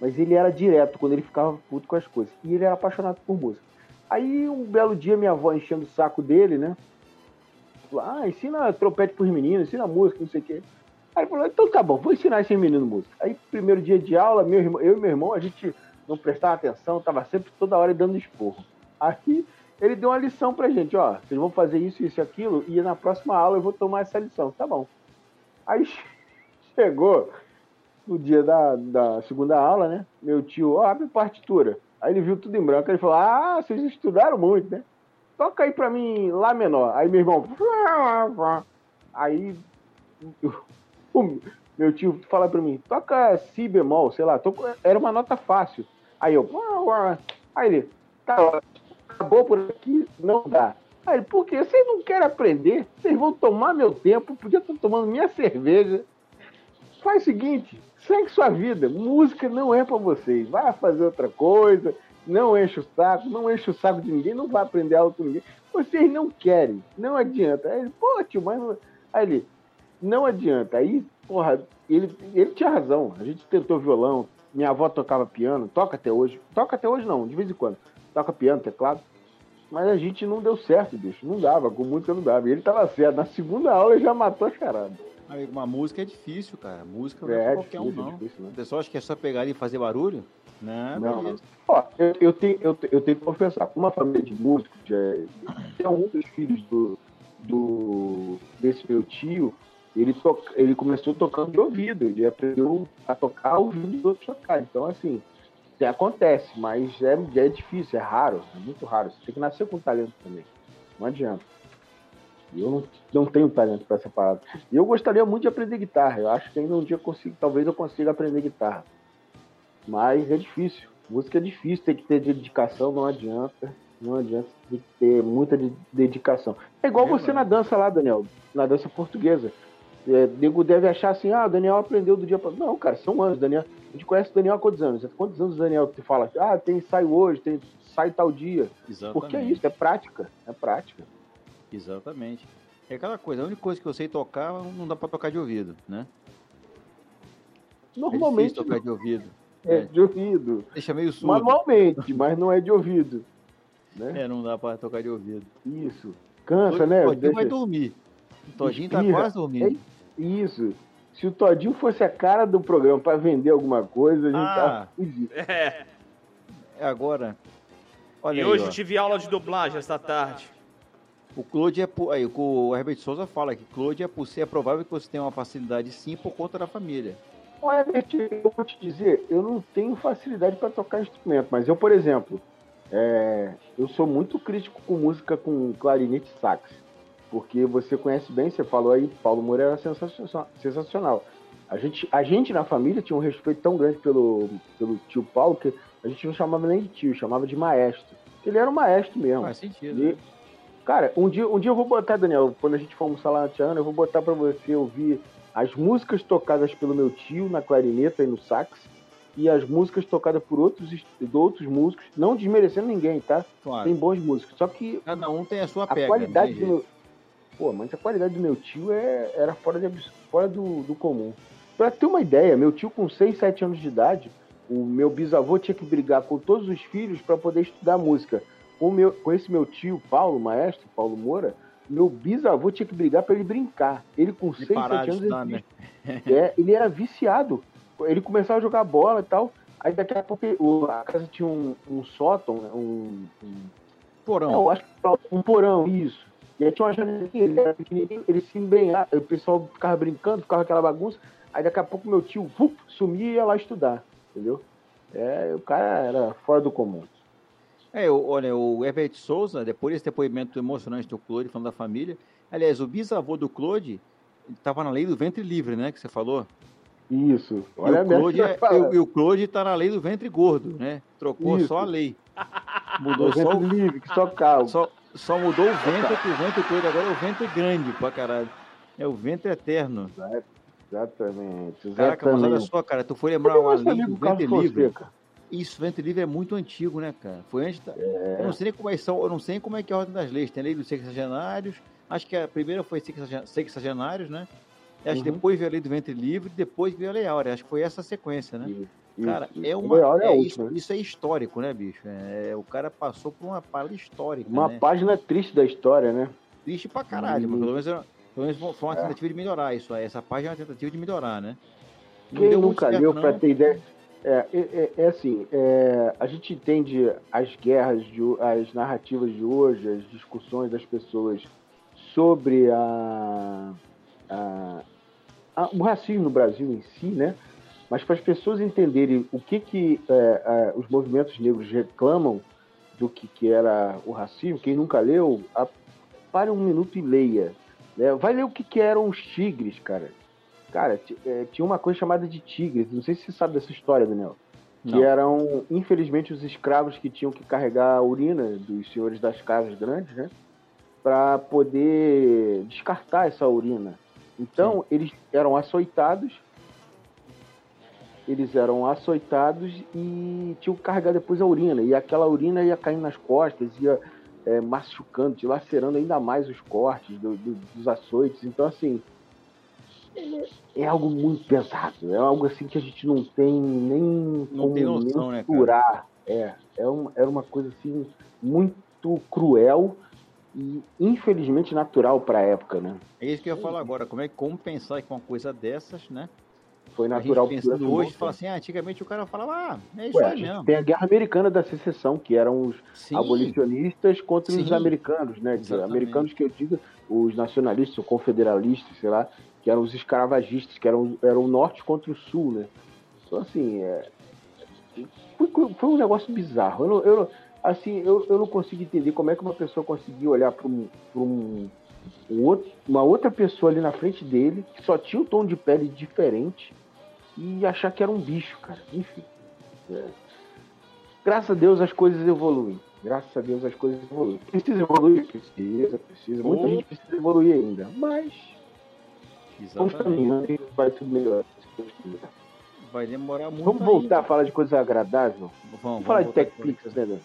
Mas ele era direto quando ele ficava puto com as coisas. E ele era apaixonado por música. Aí um belo dia minha avó enchendo o saco dele, né? Falou, ah, ensina trompete pros meninos, ensina música, não sei o quê. Aí falou, então tá bom, vou ensinar esse menino música. Aí, primeiro dia de aula, meu irmão, eu e meu irmão, a gente não prestava atenção, tava sempre toda hora dando esporro. Aí ele deu uma lição pra gente, ó, vocês vão fazer isso, isso e aquilo, e na próxima aula eu vou tomar essa lição, tá bom. Aí chegou no dia da, da segunda aula, né? Meu tio, ó, abre partitura. Aí ele viu tudo em branco, ele falou, ah, vocês estudaram muito, né? Toca aí pra mim Lá menor. Aí meu irmão. Aí o meu tio fala pra mim, toca Si bemol, sei lá, era uma nota fácil. Aí eu. Aí ele, tá, acabou por aqui, não dá. Aí ele, por quê? Vocês não querem aprender? Vocês vão tomar meu tempo, podia estar tomando minha cerveja. Faz o seguinte, segue sua vida. Música não é pra vocês. Vai fazer outra coisa, não enche o saco, não enche o saco de ninguém, não vai aprender algo com ninguém. Vocês não querem, não adianta. Aí ele, pô, tio, mas. não-" Aí ele, não adianta. Aí, porra, ele, ele tinha razão. A gente tentou violão, minha avó tocava piano, toca até hoje. Toca até hoje não, de vez em quando. Toca piano, teclado. Mas a gente não deu certo, bicho. Não dava, com música não dava. E ele tava certo. Na segunda aula ele já matou a charada. Amigo, uma música é difícil, cara. Música não É, é, é qualquer um, difícil, é não. difícil, né? O pessoal acha que é só pegar ali e fazer barulho? Não, Não. Ó, eu, eu tenho, eu, eu tenho que confessar, com uma família de músicos, é, tem um dos filhos do, do desse meu tio, ele, toca, ele começou tocando de ouvido, ele aprendeu a tocar ouvindo os outros tocar. Então, assim, acontece, mas é, é difícil, é raro, é muito raro. Você tem que nascer com talento também. Não adianta. Eu não, não tenho talento para essa parada. E eu gostaria muito de aprender guitarra. Eu acho que ainda um dia eu consigo, talvez eu consiga aprender guitarra. Mas é difícil. Música é difícil, tem que ter dedicação, não adianta. Não adianta, tem que ter muita de- dedicação. É igual É você verdade. na dança lá, Daniel, na dança portuguesa. É, nego deve achar assim, ah, o Daniel aprendeu do dia para. Não, cara, são anos. Daniel, a gente conhece o Daniel há quantos anos? Quantos anos o Daniel te fala? Ah, tem ensaio hoje, tem sai tal dia. Exatamente. Porque é isso, é prática. É prática. Exatamente. É aquela coisa, a única coisa que eu sei tocar, não dá pra tocar de ouvido, né? É Normalmente difícil tocar de ouvido. é de ouvido. Deixa meio surdo. Manualmente, mas não é de ouvido. Né? É, não dá pra tocar de ouvido. Isso. Cansa, o né? Deixa- vai dormir. O Todinho tá quase dormindo. Isso. Se o Todinho fosse a cara do programa pra vender alguma coisa, a gente Ah. tava fudido. É. É agora. Olha E aí, hoje ó. eu tive aula de dublagem esta tarde. O Claude é. Aí, o Herbert Souza fala que Claude é, por ser- é provável que você tenha uma facilidade sim por conta da família. Olha, eu vou te dizer, eu não tenho facilidade para tocar instrumento, mas eu, por exemplo, é, eu sou muito crítico com música com clarinete e sax, porque você conhece bem, você falou aí, Paulo Moura era sensacional. A gente, a gente na família tinha um respeito tão grande pelo, pelo tio Paulo que a gente não chamava nem de tio, chamava de maestro. Ele era um maestro mesmo. Faz sentido. E, cara, um dia, um dia eu vou botar, Daniel, quando a gente for almoçar lá na Tiana, eu vou botar pra você ouvir as músicas tocadas pelo meu tio na clarineta e no sax e as músicas tocadas por outros, de outros músicos, não desmerecendo ninguém, tá? Claro. Tem bons músicos. Só que Cada um tem a sua a pega. qualidade né, do. Pô, mas a qualidade do meu tio é, era fora, de, fora do, do comum. Pra ter uma ideia, meu tio com 6, 7 anos de idade, o meu bisavô tinha que brigar com todos os filhos para poder estudar música. Com, meu, com esse meu tio, Paulo, maestro, Paulo Moura, meu bisavô tinha que brigar para ele brincar. Ele com De 6, parar 7 de anos, estudar, ele, né? é, ele era viciado. Ele começava a jogar bola e tal. Aí daqui a pouco o- a casa tinha um, um sótão, né, um- um Porão. não, eu acho que um porão, isso. E aí tinha uma janelinha, ele era pequenininho, ele se embrenhava, o pessoal ficava brincando, ficava aquela bagunça. Aí daqui a pouco meu tio vup, sumia e ia lá estudar, entendeu? É, o cara era fora do comum. É, o- olha, o Herbert Souza, depois desse depoimento emocionante do Claude, falando da família, aliás, o bisavô do Claude estava na lei do ventre livre, né, que você falou. Isso. E Olha a o, Claude é, eu e o Claude tá na lei do ventre gordo, né? Trocou Isso. só a lei. O Mudou só, vento o- livre, que só calma. só, só mudou o ventre, que o ventre Claude agora é o ventre grande pra caralho. É o ventre eterno. Exatamente, Caraca, mas olha exatamente. só, cara, tu foi lembrar nosso lei do Carlos ventre livre. Fonseca? Isso, ventre livre é muito antigo, né, cara? Foi antes da... É. Eu não sei nem como é, são, eu não sei como é que é a ordem das leis. Tem a lei dos sexagenários, acho que a primeira foi sexagen- sexagenários, né? Acho que Uhum. depois veio a lei do ventre livre, depois veio a lei áurea. Acho que foi essa a sequência, né? Isso, Cara, isso. é O uma. Leal é é a isso, última. isso é histórico, né, bicho? É, o cara passou por uma parada histórica, Uma né? página triste da história, né? Triste pra caralho, mas Hum. pelo menos, pelo menos foi uma É. tentativa de melhorar isso aí. Essa página é uma tentativa de melhorar, né? Não Quem nunca certo, leu, não. para ter ideia. É, é, é- é assim, é, a gente entende as guerras, de, as narrativas de hoje, as discussões das pessoas sobre a, a- a- o racismo no Brasil em si, né? Mas para as pessoas entenderem o que, que é, é, os movimentos negros reclamam do que, que era o racismo, quem nunca leu, a- pare um minuto e leia. né? Vai ler o que, que eram os tigres, cara. Cara, é, tinha uma coisa chamada de tigres. Não sei se você sabe dessa história, Daniel. Que Não. eram, infelizmente, os escravos que tinham que carregar a urina dos senhores das casas grandes, né? Para poder descartar essa urina. Então, eles eram açoitados. Eles eram açoitados e tinham que carregar depois a urina. E aquela urina ia caindo nas costas, ia é, machucando, dilacerando ainda mais os cortes do- do- dos açoites. Então, assim, é algo muito pesado. É algo assim que a gente não tem nem Não tem noção, né, cara? mensurar. É, é uma, era uma coisa assim muito cruel e infelizmente natural para a época, né? É isso que eu ia falar agora. Como é como pensar que uma coisa dessas, né? Foi A natural gente durante pensando hoje, fala assim, ah, antigamente o cara falava, ah, é isso Ué, a aí gente mesmo. tem a Guerra Americana da Secessão, que eram os Sim, abolicionistas contra os Sim. americanos, né? Que- americanos que eu digo, os nacionalistas, os confederalistas, sei lá, que eram os escravagistas, que eram, eram o norte contra o sul, né? Então, assim, é, foi, foi um negócio bizarro. Eu não, eu assim, eu, eu não consigo entender como é que uma pessoa conseguiu olhar para um, pra um, um outro- uma outra pessoa ali na frente dele, que só tinha um tom de pele diferente, e achar que era um bicho, cara. Enfim. É. Graças a Deus as coisas evoluem. Graças a Deus as coisas evoluem. Precisa evoluir? Precisa, precisa. Muita Oh. gente precisa evoluir ainda. Mas vamos exatamente. caminhando e vai tudo melhor. Vai demorar muito Vamos ainda. voltar a falar de coisa agradável? Vamos, Vamos vamos falar de TechPix, né, Dan?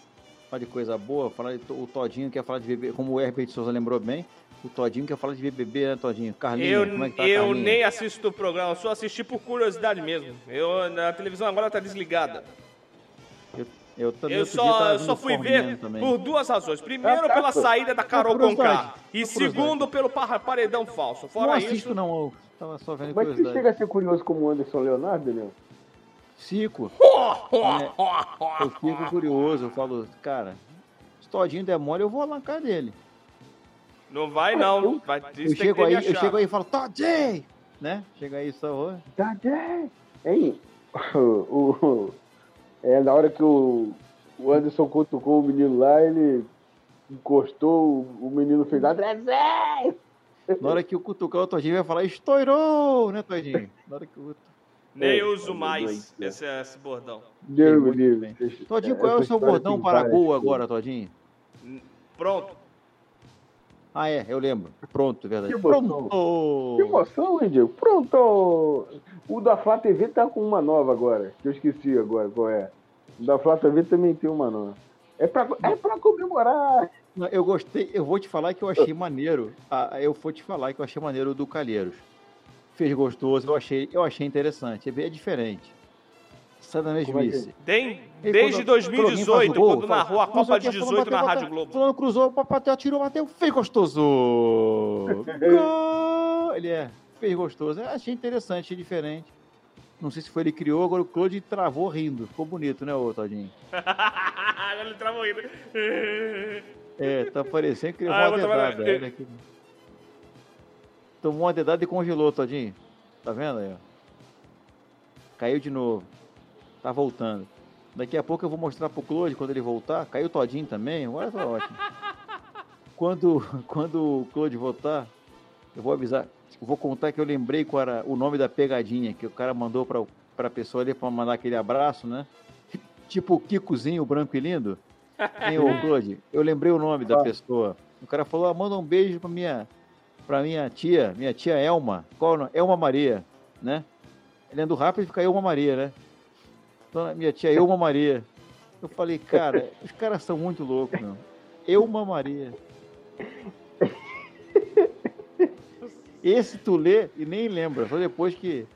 falar de coisa boa, falar de o Todinho quer falar de BBB, como o Herbert Souza lembrou bem, o Todinho quer falar de BBB, né, Todinho? Carlinhos, Eu, como é que tá eu Carlinha? nem assisto o programa, só assisti por curiosidade mesmo. Eu, na televisão agora tá desligada. Eu, eu também Eu só, eu só fui ver também. por duas razões. Primeiro, Ah, tá, pela pô. saída da Carol curiosidade, Conká. E segundo, pelo par- paredão falso. Não Fora assisto isso, não, eu tava só vendo Mas você chega a ser curioso como o Anderson Leonardo, Daniel? Fico, eu fico curioso, eu falo, cara, se Todinho der mole, eu vou lá na cara dele. Não vai não. Vai, Eu chego aí, eu chego aí e falo, Todinho! Né? Chega aí só, é. Hein? O, o- é, na hora que o, o Anderson cutucou o menino lá, ele encostou, o, o menino fez Andrezinho! Na hora que o cutucar o Todinho vai falar, estourou, né, Todinho? Na hora que o... Nem É, uso é, mais é. esse, esse bordão. Deus me muito livre. Todinho, qual é o seu bordão para gol agora, Todinho? Pronto. Ah, é, eu lembro. Pronto, é verdade. Que. Pronto! Que emoção, hein, Diego? Pronto! O da Flá TV tá com uma nova agora, que eu esqueci agora qual é. O da Flá TV também tem uma nova. É pra, é pra comemorar! Eu gostei, eu vou te falar que eu achei maneiro. Ah, eu vou te falar que eu achei maneiro o do Calheiros. Fez gostoso, eu achei, eu achei interessante. É bem diferente. Sai da Como é mesmice. Tem, desde quando- quando alguém faz 2018, o gol, quando narrou a "Cruzou Copa de aqui, fulano 18 na Rádio Globo. Fulano cruzou, bateu, atirou, bateu, fez gostoso. Gol! Ele é, fez gostoso. Eu achei interessante, achei diferente. Não sei se foi ele que criou, agora o Claude travou rindo. Ficou bonito, né, ô Todinho? Ele travou indo. É, tá parecendo que levou Ah, uma dedada. Olha aqui. Tomou uma dedada e congelou, Todinho. Tá vendo aí, ó? Caiu de novo. Tá voltando. Daqui a pouco eu vou mostrar pro Claude quando ele voltar. Caiu Todinho também. Agora tá ótimo. Quando, quando o Claude voltar, eu vou avisar. Eu vou contar que eu lembrei qual era o nome da pegadinha que o cara mandou pra, pra pessoa ali pra mandar aquele abraço, né? Tipo o Kikozinho, branco e lindo. Hein, ô Claude? Eu lembrei o nome da Ah. pessoa. O cara falou, ah, manda um beijo pra minha, pra minha tia, minha tia Elma. Qual o nome? Elma Maria, né? Lendo rápido fica Elma Maria, né? Então, minha tia Elma Maria. Eu falei, cara, os caras são muito loucos, meu. Elma Maria. Esse tu lê e nem lembra, só depois que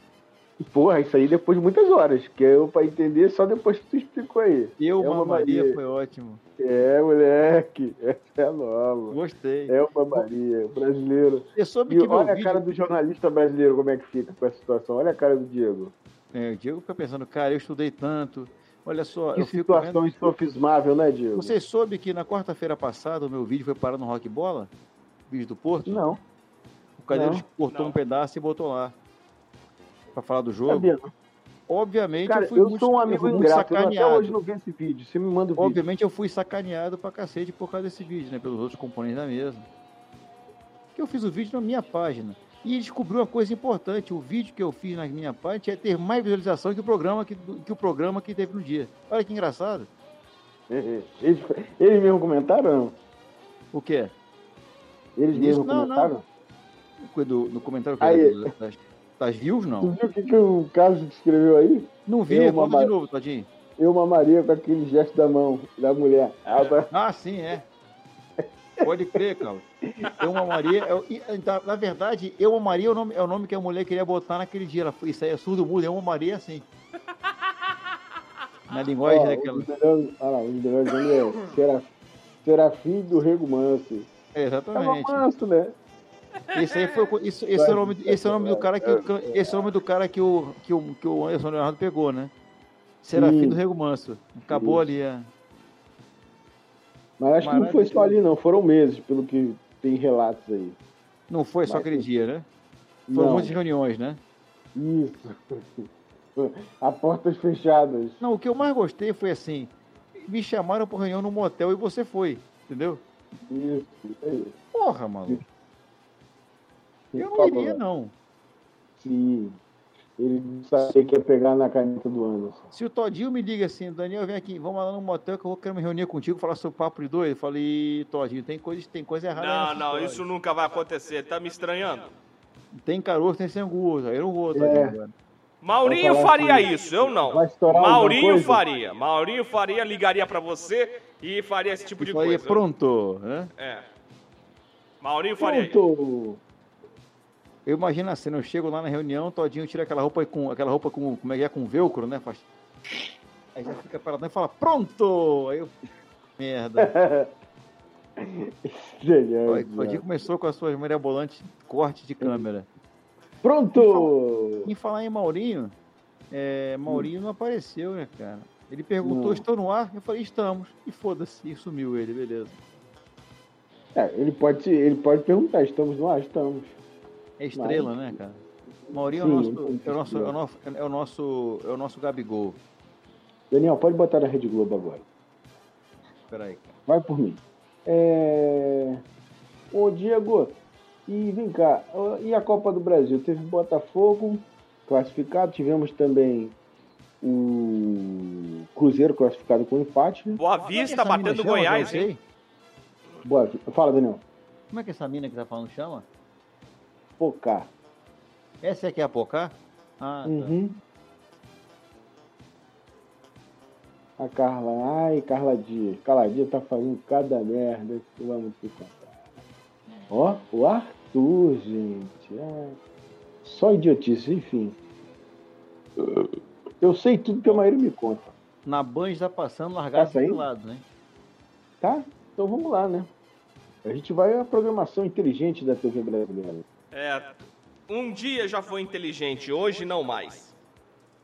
Porra, isso aí depois de muitas horas, que eu pra entender só depois que tu explicou aí. Elma Elma Maria Maria. foi ótimo. É, moleque, essa é nova. Gostei. Elba Maria, brasileiro. E olha a vídeo... cara do jornalista brasileiro, como é que fica com essa situação. Olha a cara do Diego. É, o Diego fica pensando, cara, eu estudei tanto. Olha só, Que eu fico situação vendo... insofismável, né, Diego? Você soube que na quarta-feira passada o meu vídeo foi parar no Rock Bola? Vídeo do Porto? Não, O Cadeiros Não. cortou Não. um pedaço e botou lá. Pra falar do jogo. sabia. Obviamente Cara, eu fui eu muito, sou um amigo ingrato. Eu até hoje não vi esse vídeo. Você me manda o vídeo. Obviamente eu fui sacaneado pra cacete por causa desse vídeo, né? Pelos outros componentes da mesa. Que eu fiz o vídeo na minha página. E descobri uma coisa importante. O vídeo que eu fiz na minha página é ter mais visualização que o programa que, que o programa que teve no dia. Olha que engraçado. Eles, eles mesmo comentaram? ou não? O quê? Eles mesmo não, comentaram? Do, no comentário que Aí. das, das views, Tu não? viu o que, que o Carlos escreveu aí? Não vi, Eu, conta de novo, Todinho. Eu mamaria com aquele gesto da mão da mulher. Tá. Ah, sim, é. Pode crer, cara. Eu Maria. Eu, e, na, verdade, Eu Maria é o, nome, é o nome que a mulher queria botar naquele dia. Ela, isso aí é surdo mudo, Eu Maria assim. Na linguagem Ó, daquela. Olha lá, melhores nomes é Seraf, Serafim do Rego Manso. É, exatamente. manso, né? Esse aí foi o isso, esse é o nome, esse é o nome do cara que o- esse é o nome do cara que o que o, que o Anderson Leonardo pegou, né? Serafim Sim. do Rego Manso. Acabou Isso. ali, é. Mas acho que não foi só ali, não. Foram meses, pelo que tem relatos aí. Não foi só Mas- aquele dia, né? Foram Não. muitas reuniões, né? Isso. A portas fechadas. Não, o que eu mais gostei foi assim, me chamaram pra reunião no motel e você foi, entendeu? Isso. isso. Porra, maluco. Eu não Falou. iria, não. Sim. Ele sabia que ia pegar na caneta do Anderson. Se o Todinho me liga assim, Daniel, vem aqui, vamos lá no motel que eu vou querer me reunir contigo, falar sobre papo de doido. Eu falei, Todinho, tem coisa, tem coisa errada Não, não, história. isso nunca vai acontecer. Tá me estranhando? Tem caroço, tem sangue, aí eu não vou, Todinho. É. agora. Maurinho faria assim, isso, eu não. Maurinho faria. Maurinho faria, ligaria pra você e faria esse tipo de é coisa. pronto, né? É. Maurinho faria isso. Pronto. Eu imagino a cena, eu chego lá na reunião, Todinho tira aquela roupa com, aquela roupa com, como é que é, com velcro, né? Faz... Aí já fica paradão e fala, pronto! Aí eu, merda. Genial. Todinho começou com as suas mirabolantes cortes de câmera. Pronto! Em falar em Maurinho, é, Maurinho não apareceu, né, cara? Ele perguntou, Não. estou no ar? Eu falei, estamos. E foda-se, e sumiu ele, beleza. É, ele, pode, ele pode perguntar, estamos no ar? Estamos. É estrela, né, cara? Maurinho Sim, é, o nosso, é, o nosso, é, o nosso, é o nosso, é o nosso Gabigol. Daniel, pode botar na Rede Globo agora. Peraí, cara. Vai por mim. É... Ô, Diego, e vem cá, e a Copa do Brasil? Teve Botafogo classificado, tivemos também o Cruzeiro classificado com empate. né? Boa é Vista mina batendo Goiás, hein? Boa, fala, Daniel. Como é que essa mina que tá falando chama? Pocá. Essa aqui é a Pocá? Ah, tá. Uhum. A Carla, ai, Carla Dias. Carla Dias tá fazendo cada merda que vamos te contar. Ó, o Arthur, gente. ai. Só idiotice, enfim. Eu sei tudo que a Maíra me conta, Na Band tá passando largado Tá do lado, né? tá? Então vamos lá, né? A gente vai à programação inteligente da TV brasileira. É. Um dia já foi inteligente, hoje não mais.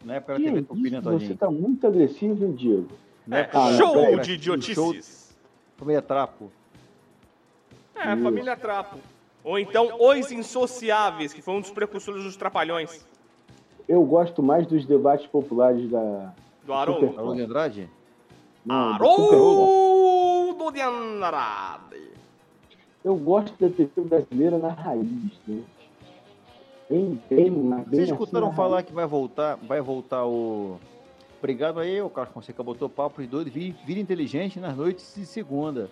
Não é pela Que TV isso? Tupi, né, Você Todinho? tá muito agressivo, hein, Diego? É pela- show pela- de idiotices. Família Trapo. É, Família Trapo. Ou então Os Insociáveis, que foi um dos precursores dos Trapalhões. Eu gosto mais dos debates populares da. Do Haroldo. Haroldo de Andrade? Haroldo de Andrade. Eu gosto da TV brasileira na raiz, né? Bem, bem, na- bem Vocês assim escutaram na falar raiz. que vai voltar, vai voltar o. Obrigado aí, o Carlos Fonseca botou papo de doido, vira, vira inteligente nas noites de segunda.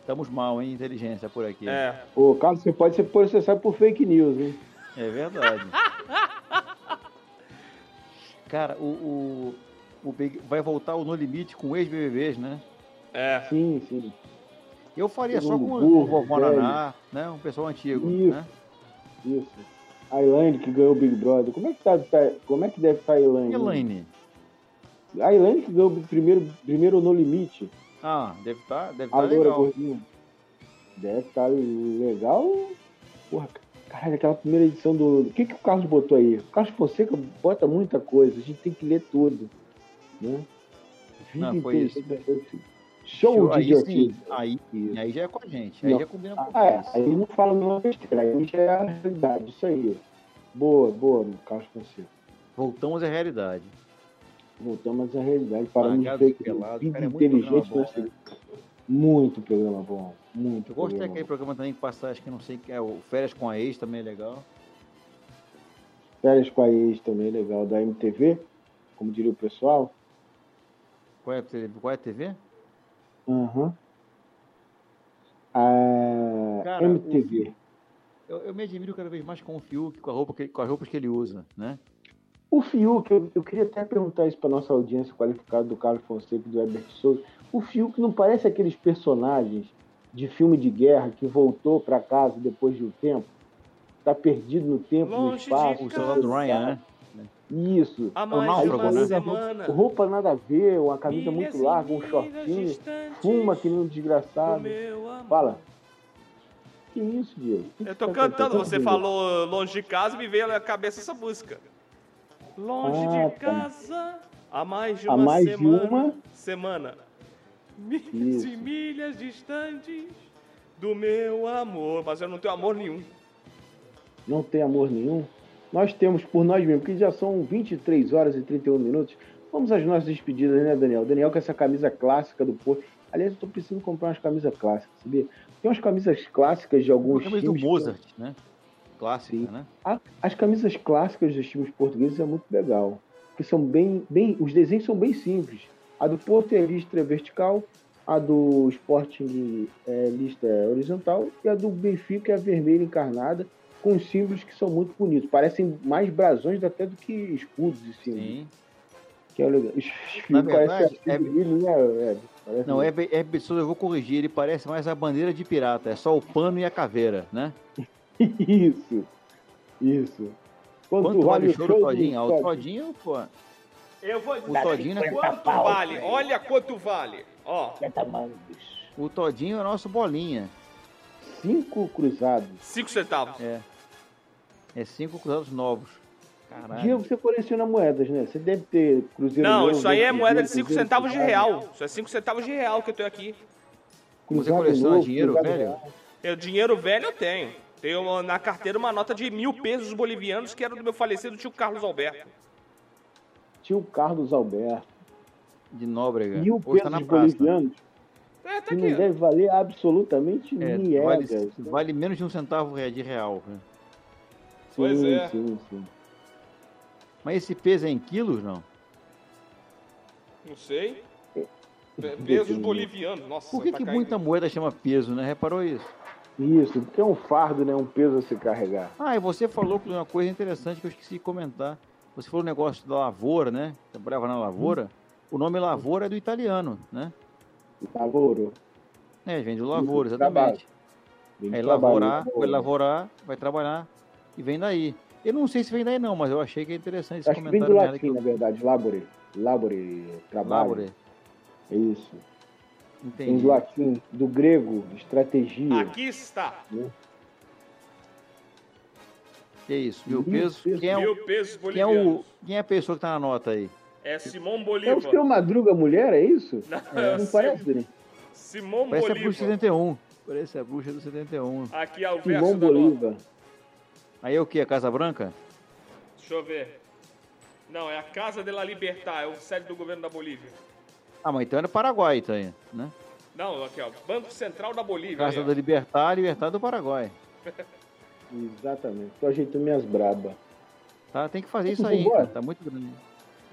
Estamos mal, hein, inteligência por aqui. É. Ô, Carlos, você pode ser processado por fake news, hein? É verdade. Cara, o, o, o vai voltar o No Limite com ex-BBBs, né? É. Sim, sim. Eu faria só com o Vovó. Naná, né? Um pessoal antigo, Isso. né? Isso. A Elaine que ganhou o Big Brother. Como é que, tá, tá- como é que deve estar a Elaine? Elaine. A Elaine que ganhou o primeiro, primeiro No Limite. Ah, deve estar deve A tá legal. gordinha. Deve estar legal. Porra, caralho, aquela primeira edição do. O que, que o Carlos botou aí? O Carlos Fonseca bota muita coisa, a gente tem que ler tudo. Né? Vida Não, foi inteligente. Show de sim, aí, aí já é com a gente. Aí Não. já combina com Ah, é, aí não fala nenhuma besteira, aí já é a realidade, isso aí. Boa, boa, Carlos Fonseca. Voltamos à realidade. Voltamos à realidade, paramos de ver e cara, é muito inteligente. bom, nessa- Muito programa bom, muito Eu gostei daquele programa também que passa, acho que não sei, que é o Férias com a Ex também é legal. Férias com a ex também, legal, da MTV, como diria o pessoal. Qual é a TV? Qual é a TV? Aham. A Cara, MTV. Eu, eu me admiro cada vez mais com o Fiuk, com, a roupa que, com as roupas que ele usa, né? O Fiuk, eu, eu queria até perguntar isso para nossa audiência qualificada do Carlos Fonseca e do Herbert Souza. O Fiuk não parece aqueles personagens de filme de guerra que voltou para casa depois de um tempo? Tá perdido no tempo, no Longe de espaço. O Ryan, né? Isso. Há É o mais de náufrago, uma né? semana. Roupa nada a ver, uma camisa milhas muito larga, um shortinho, fuma que nem um do desgraçado. Fala. Que isso, Diego? Que Eu tô tá cantando, você Diego? falou longe de casa e me veio na cabeça essa música. Longe Ah, de tá. casa, há mais de Há uma mais de semana. uma? Semana. Milhas Isso. e milhas distantes do meu amor. Mas eu não tenho amor nenhum. Não tem amor nenhum? Nós temos por nós mesmos, porque já são 23 horas e 31 minutos. Vamos às nossas despedidas, né, Daniel? Daniel com essa camisa clássica do Porto. Aliás, eu tô precisando comprar umas camisas clássicas, sabia? Tem umas camisas clássicas de alguns camisa do times. Mozart, né? Clássica, Sim. né? As camisas clássicas dos times portugueses é muito legal. Porque são bem, bem. Os desenhos são bem simples. A do Porto é listra vertical, a do Sporting é listra horizontal e a do Benfica é vermelha encarnada, com os símbolos que são muito bonitos. Parecem mais brasões até do que escudos e símbolos. Sim. Que é legal. Os Na verdade, é- né? É, parece- Não, é, é pessoa, eu vou corrigir, ele parece mais a bandeira de pirata, é só o pano e a caveira, né? Isso. Isso. Quanto vale o show do do Todinho? Ah, o Todinho? Pô, Eu vou o Todinho, é- Quanto vale? Olha quanto vale. Ó, o Todinho é nosso bolinha. Cinco cruzados. 5 centavos. É. É cinco cruzados novos. Caralho. Diego, você coleciona moedas, né? Você deve ter cruzeiro. Não, novo, isso aí é moeda de 5 cruzeiro centavos de real. Isso é 5 centavos de real que eu tenho aqui. Você cruzado coleciona novo, dinheiro velho? real. Eu, dinheiro velho eu tenho. Tenho uma- na carteira uma nota de mil pesos bolivianos que era do meu falecido tio Carlos Alberto. Tio Carlos Alberto. De Nóbrega. Mil Hoje tá pesos na praça. bolivianos É, tá que não aqui. deve valer absolutamente É, miegas. vale, vale menos de um centavo de real. né? Pois sim, é. sim, sim. Mas esse peso é em quilos, não? Não sei. É. Pe- Pesos bolivianos. Nossa, Por que, tá que muita moeda chama peso, né? Reparou isso? Isso, porque é um fardo, né? Um peso a se carregar. Ah, e você falou uma coisa interessante que eu esqueci de comentar. Você falou o negócio da lavoura, né? Trabalhava na lavoura. O nome lavoura é do italiano, né? Lavouro. É, vem do Isso, trabalho. exatamente. Vem trabalho, lavourar, lavouro. vai lavourar, vai trabalhar e vem daí. Eu não sei se vem daí não, mas eu achei que é interessante esse Acho que vem do comentário. latim, na verdade. Labore. Labore. Trabalho. Labore, É isso. Vem entendi. do latim, do grego, estratégia. Aqui está. Que isso, mil Mil pesos. pesos. Quem é, o, Mil pesos quem, é o, bolivianos. quem é a pessoa que tá na nota aí? É Simão É o Bolívar. seu Madruga mulher, é isso? É, Não parece, né? Simão Parece a Bolívar. bruxa 71. Parece a bruxa do 71. Aqui é o verso Simão nota. Bolívar. Aí é o que? A Casa Branca? Deixa eu ver. Não, é a Casa de la Libertad, é o sede do governo da Bolívia. Ah, mas então é Paraguai, aí, né? Não, aqui ó, Banco Central da Bolívia. Casa da Libertar, Libertar do Paraguai. Exatamente. Tô ajeitando minhas brabas. Tá, tem que fazer isso aí, cara. Tá muito grande.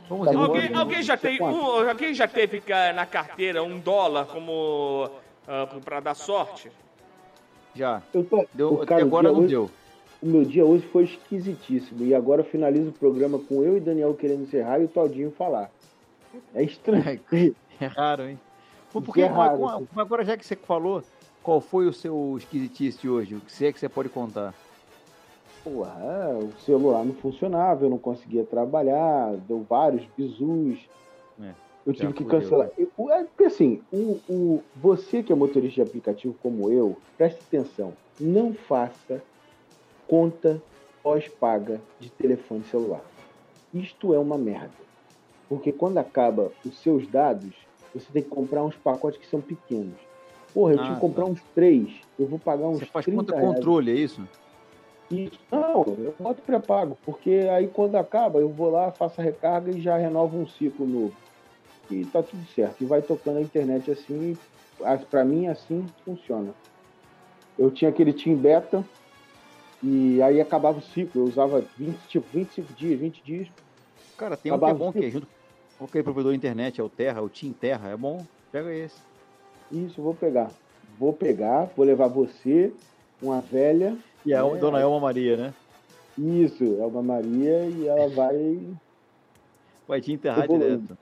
Vamos Tá bom. Alguém, alguém já tem Quanto? um, alguém já teve ca- na carteira um dólar como ah, pra dar sorte? Já. Eu tô, Deu, o até agora não hoje- deu. O meu dia hoje foi esquisitíssimo. E agora eu finalizo o programa com eu e Daniel querendo encerrar e o Todinho falar. É estranho. É raro, hein? Porque é raro, agora, isso. agora, já que você falou, qual foi o seu esquisitice hoje? O que você é que você pode contar? Porra, o celular não funcionava, eu não conseguia trabalhar, deu vários bizus. É, eu tive que fudeu, cancelar. né? É, porque assim, o, o, você que é motorista de aplicativo como eu, preste atenção, não faça conta pós-paga de telefone celular. Isto é uma merda. Porque quando acaba os seus dados, você tem que comprar uns pacotes que são pequenos. Porra, eu Ah, tive que comprar tá. uns três. Eu vou pagar uns Você faz 30 conta reais. controle, é isso? Isso. Não, eu boto pré-pago, porque aí quando acaba, eu vou lá, faço a recarga e já renovo um ciclo novo. E tá tudo certo. E vai tocando a internet assim, pra mim assim funciona. Eu tinha aquele Team Beta, e aí acabava o ciclo, eu usava 20, tipo, 25 dias, 20 dias. Cara, tem um que é bom, que é junto com aquele provedor de internet, é o Terra, o Team Terra, é bom. Pega esse. Isso, eu vou pegar. Vou pegar, vou levar você, uma velha. E a É. Dona Elma Maria, né? Isso, Elba Maria, e ela vai Vai te enterrar direto.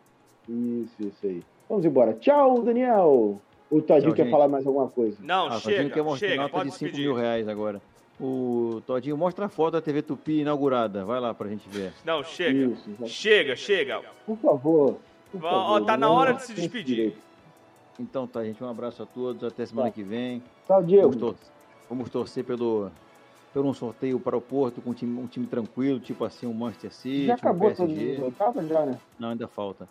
Isso, isso aí. Vamos embora. Tchau, Daniel. O Todinho Tchau, quer gente. falar mais alguma coisa? Não, Ah, Todinho chega, quer mostrar chega, nota de 5 despedir. mil reais agora. O Todinho, mostra a foto da TV Tupi inaugurada. Vai lá pra gente ver. Não, chega. Isso, Chega, chega. Por favor. por Ó, favor, ó, tá na hora de se despedir. Então tá, gente. Um abraço a todos. Até semana Tá. que vem. Tchau, Diego. Vamos, tor- vamos torcer pelo, pelo um sorteio para o Porto com um time, um time tranquilo, tipo assim, um Manchester City, Já um acabou as oitavas, já, né? Não, ainda falta.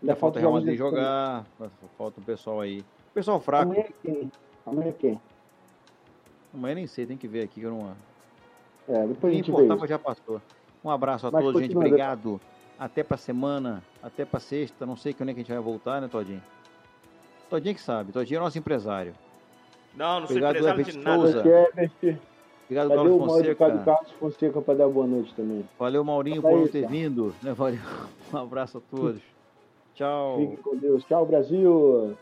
Ainda Ainda falta o Real Madrid jogar. Falta um pessoal aí. Pessoal fraco. Amanhã é quem? Amanhã é quem? Amanhã nem sei, tem que ver aqui que eu não. É, depois a Quem gente vê importava já passou. Um abraço a Mas todos, gente. continua, Obrigado. Até pra semana, até pra sexta. Não sei quando é que a gente vai voltar, né, Todinho? Todinho que sabe. Todinho é nosso empresário. Não, não sou Obrigado, empresário de Herbert nada. Souza. Herbert, Obrigado, Cadê Paulo Fonseca. Carlos Fonseca pra dar boa noite também? Valeu, Maurinho, Fala por aí, não ter cara. vindo. Né, Valeu. Um abraço a todos. Tchau. Fique com Deus. Tchau, Brasil.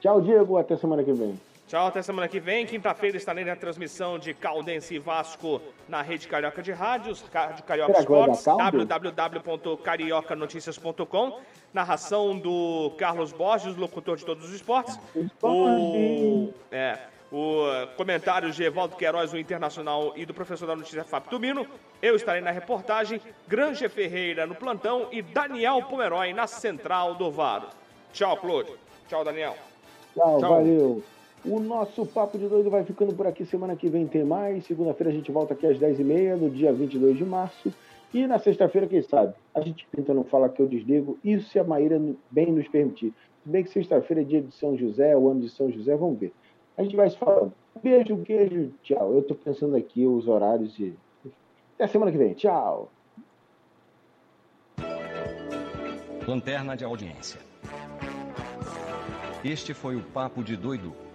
Tchau, Diego. Até semana que vem. Tchau, até semana que vem. Quinta-feira estarei na transmissão de Caldense e Vasco na Rede Carioca de Rádios, Rádio Carioca caldo? www.cariocanoticias.com. Narração do Carlos Borges, locutor de todos os esportes. O, é, o comentários de Evaldo Queiroz, o Internacional, e do professor da notícia Fábio Tumino. Eu estarei na reportagem, Granja Ferreira no plantão e Daniel Pomeroy na central do VAR. Tchau, Claude. Tchau, Daniel. Tchau, Tchau. valeu. O nosso Papo de Doido vai ficando por aqui. Semana que vem tem mais. Segunda-feira a gente volta aqui às 10h30, no dia 22 de março. E na sexta-feira, quem sabe? A gente tenta não falar que eu desligo. Isso se a Maíra bem nos permitir. Se bem que sexta-feira é dia de São José, o ano de São José, vamos ver. A gente vai se falando. Beijo, beijo, tchau. Eu tô pensando aqui os horários e. Até semana que vem. Tchau. Lanterna de audiência. Este foi o Papo de Doido.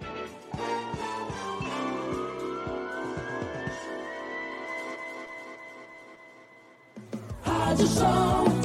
Rádio Show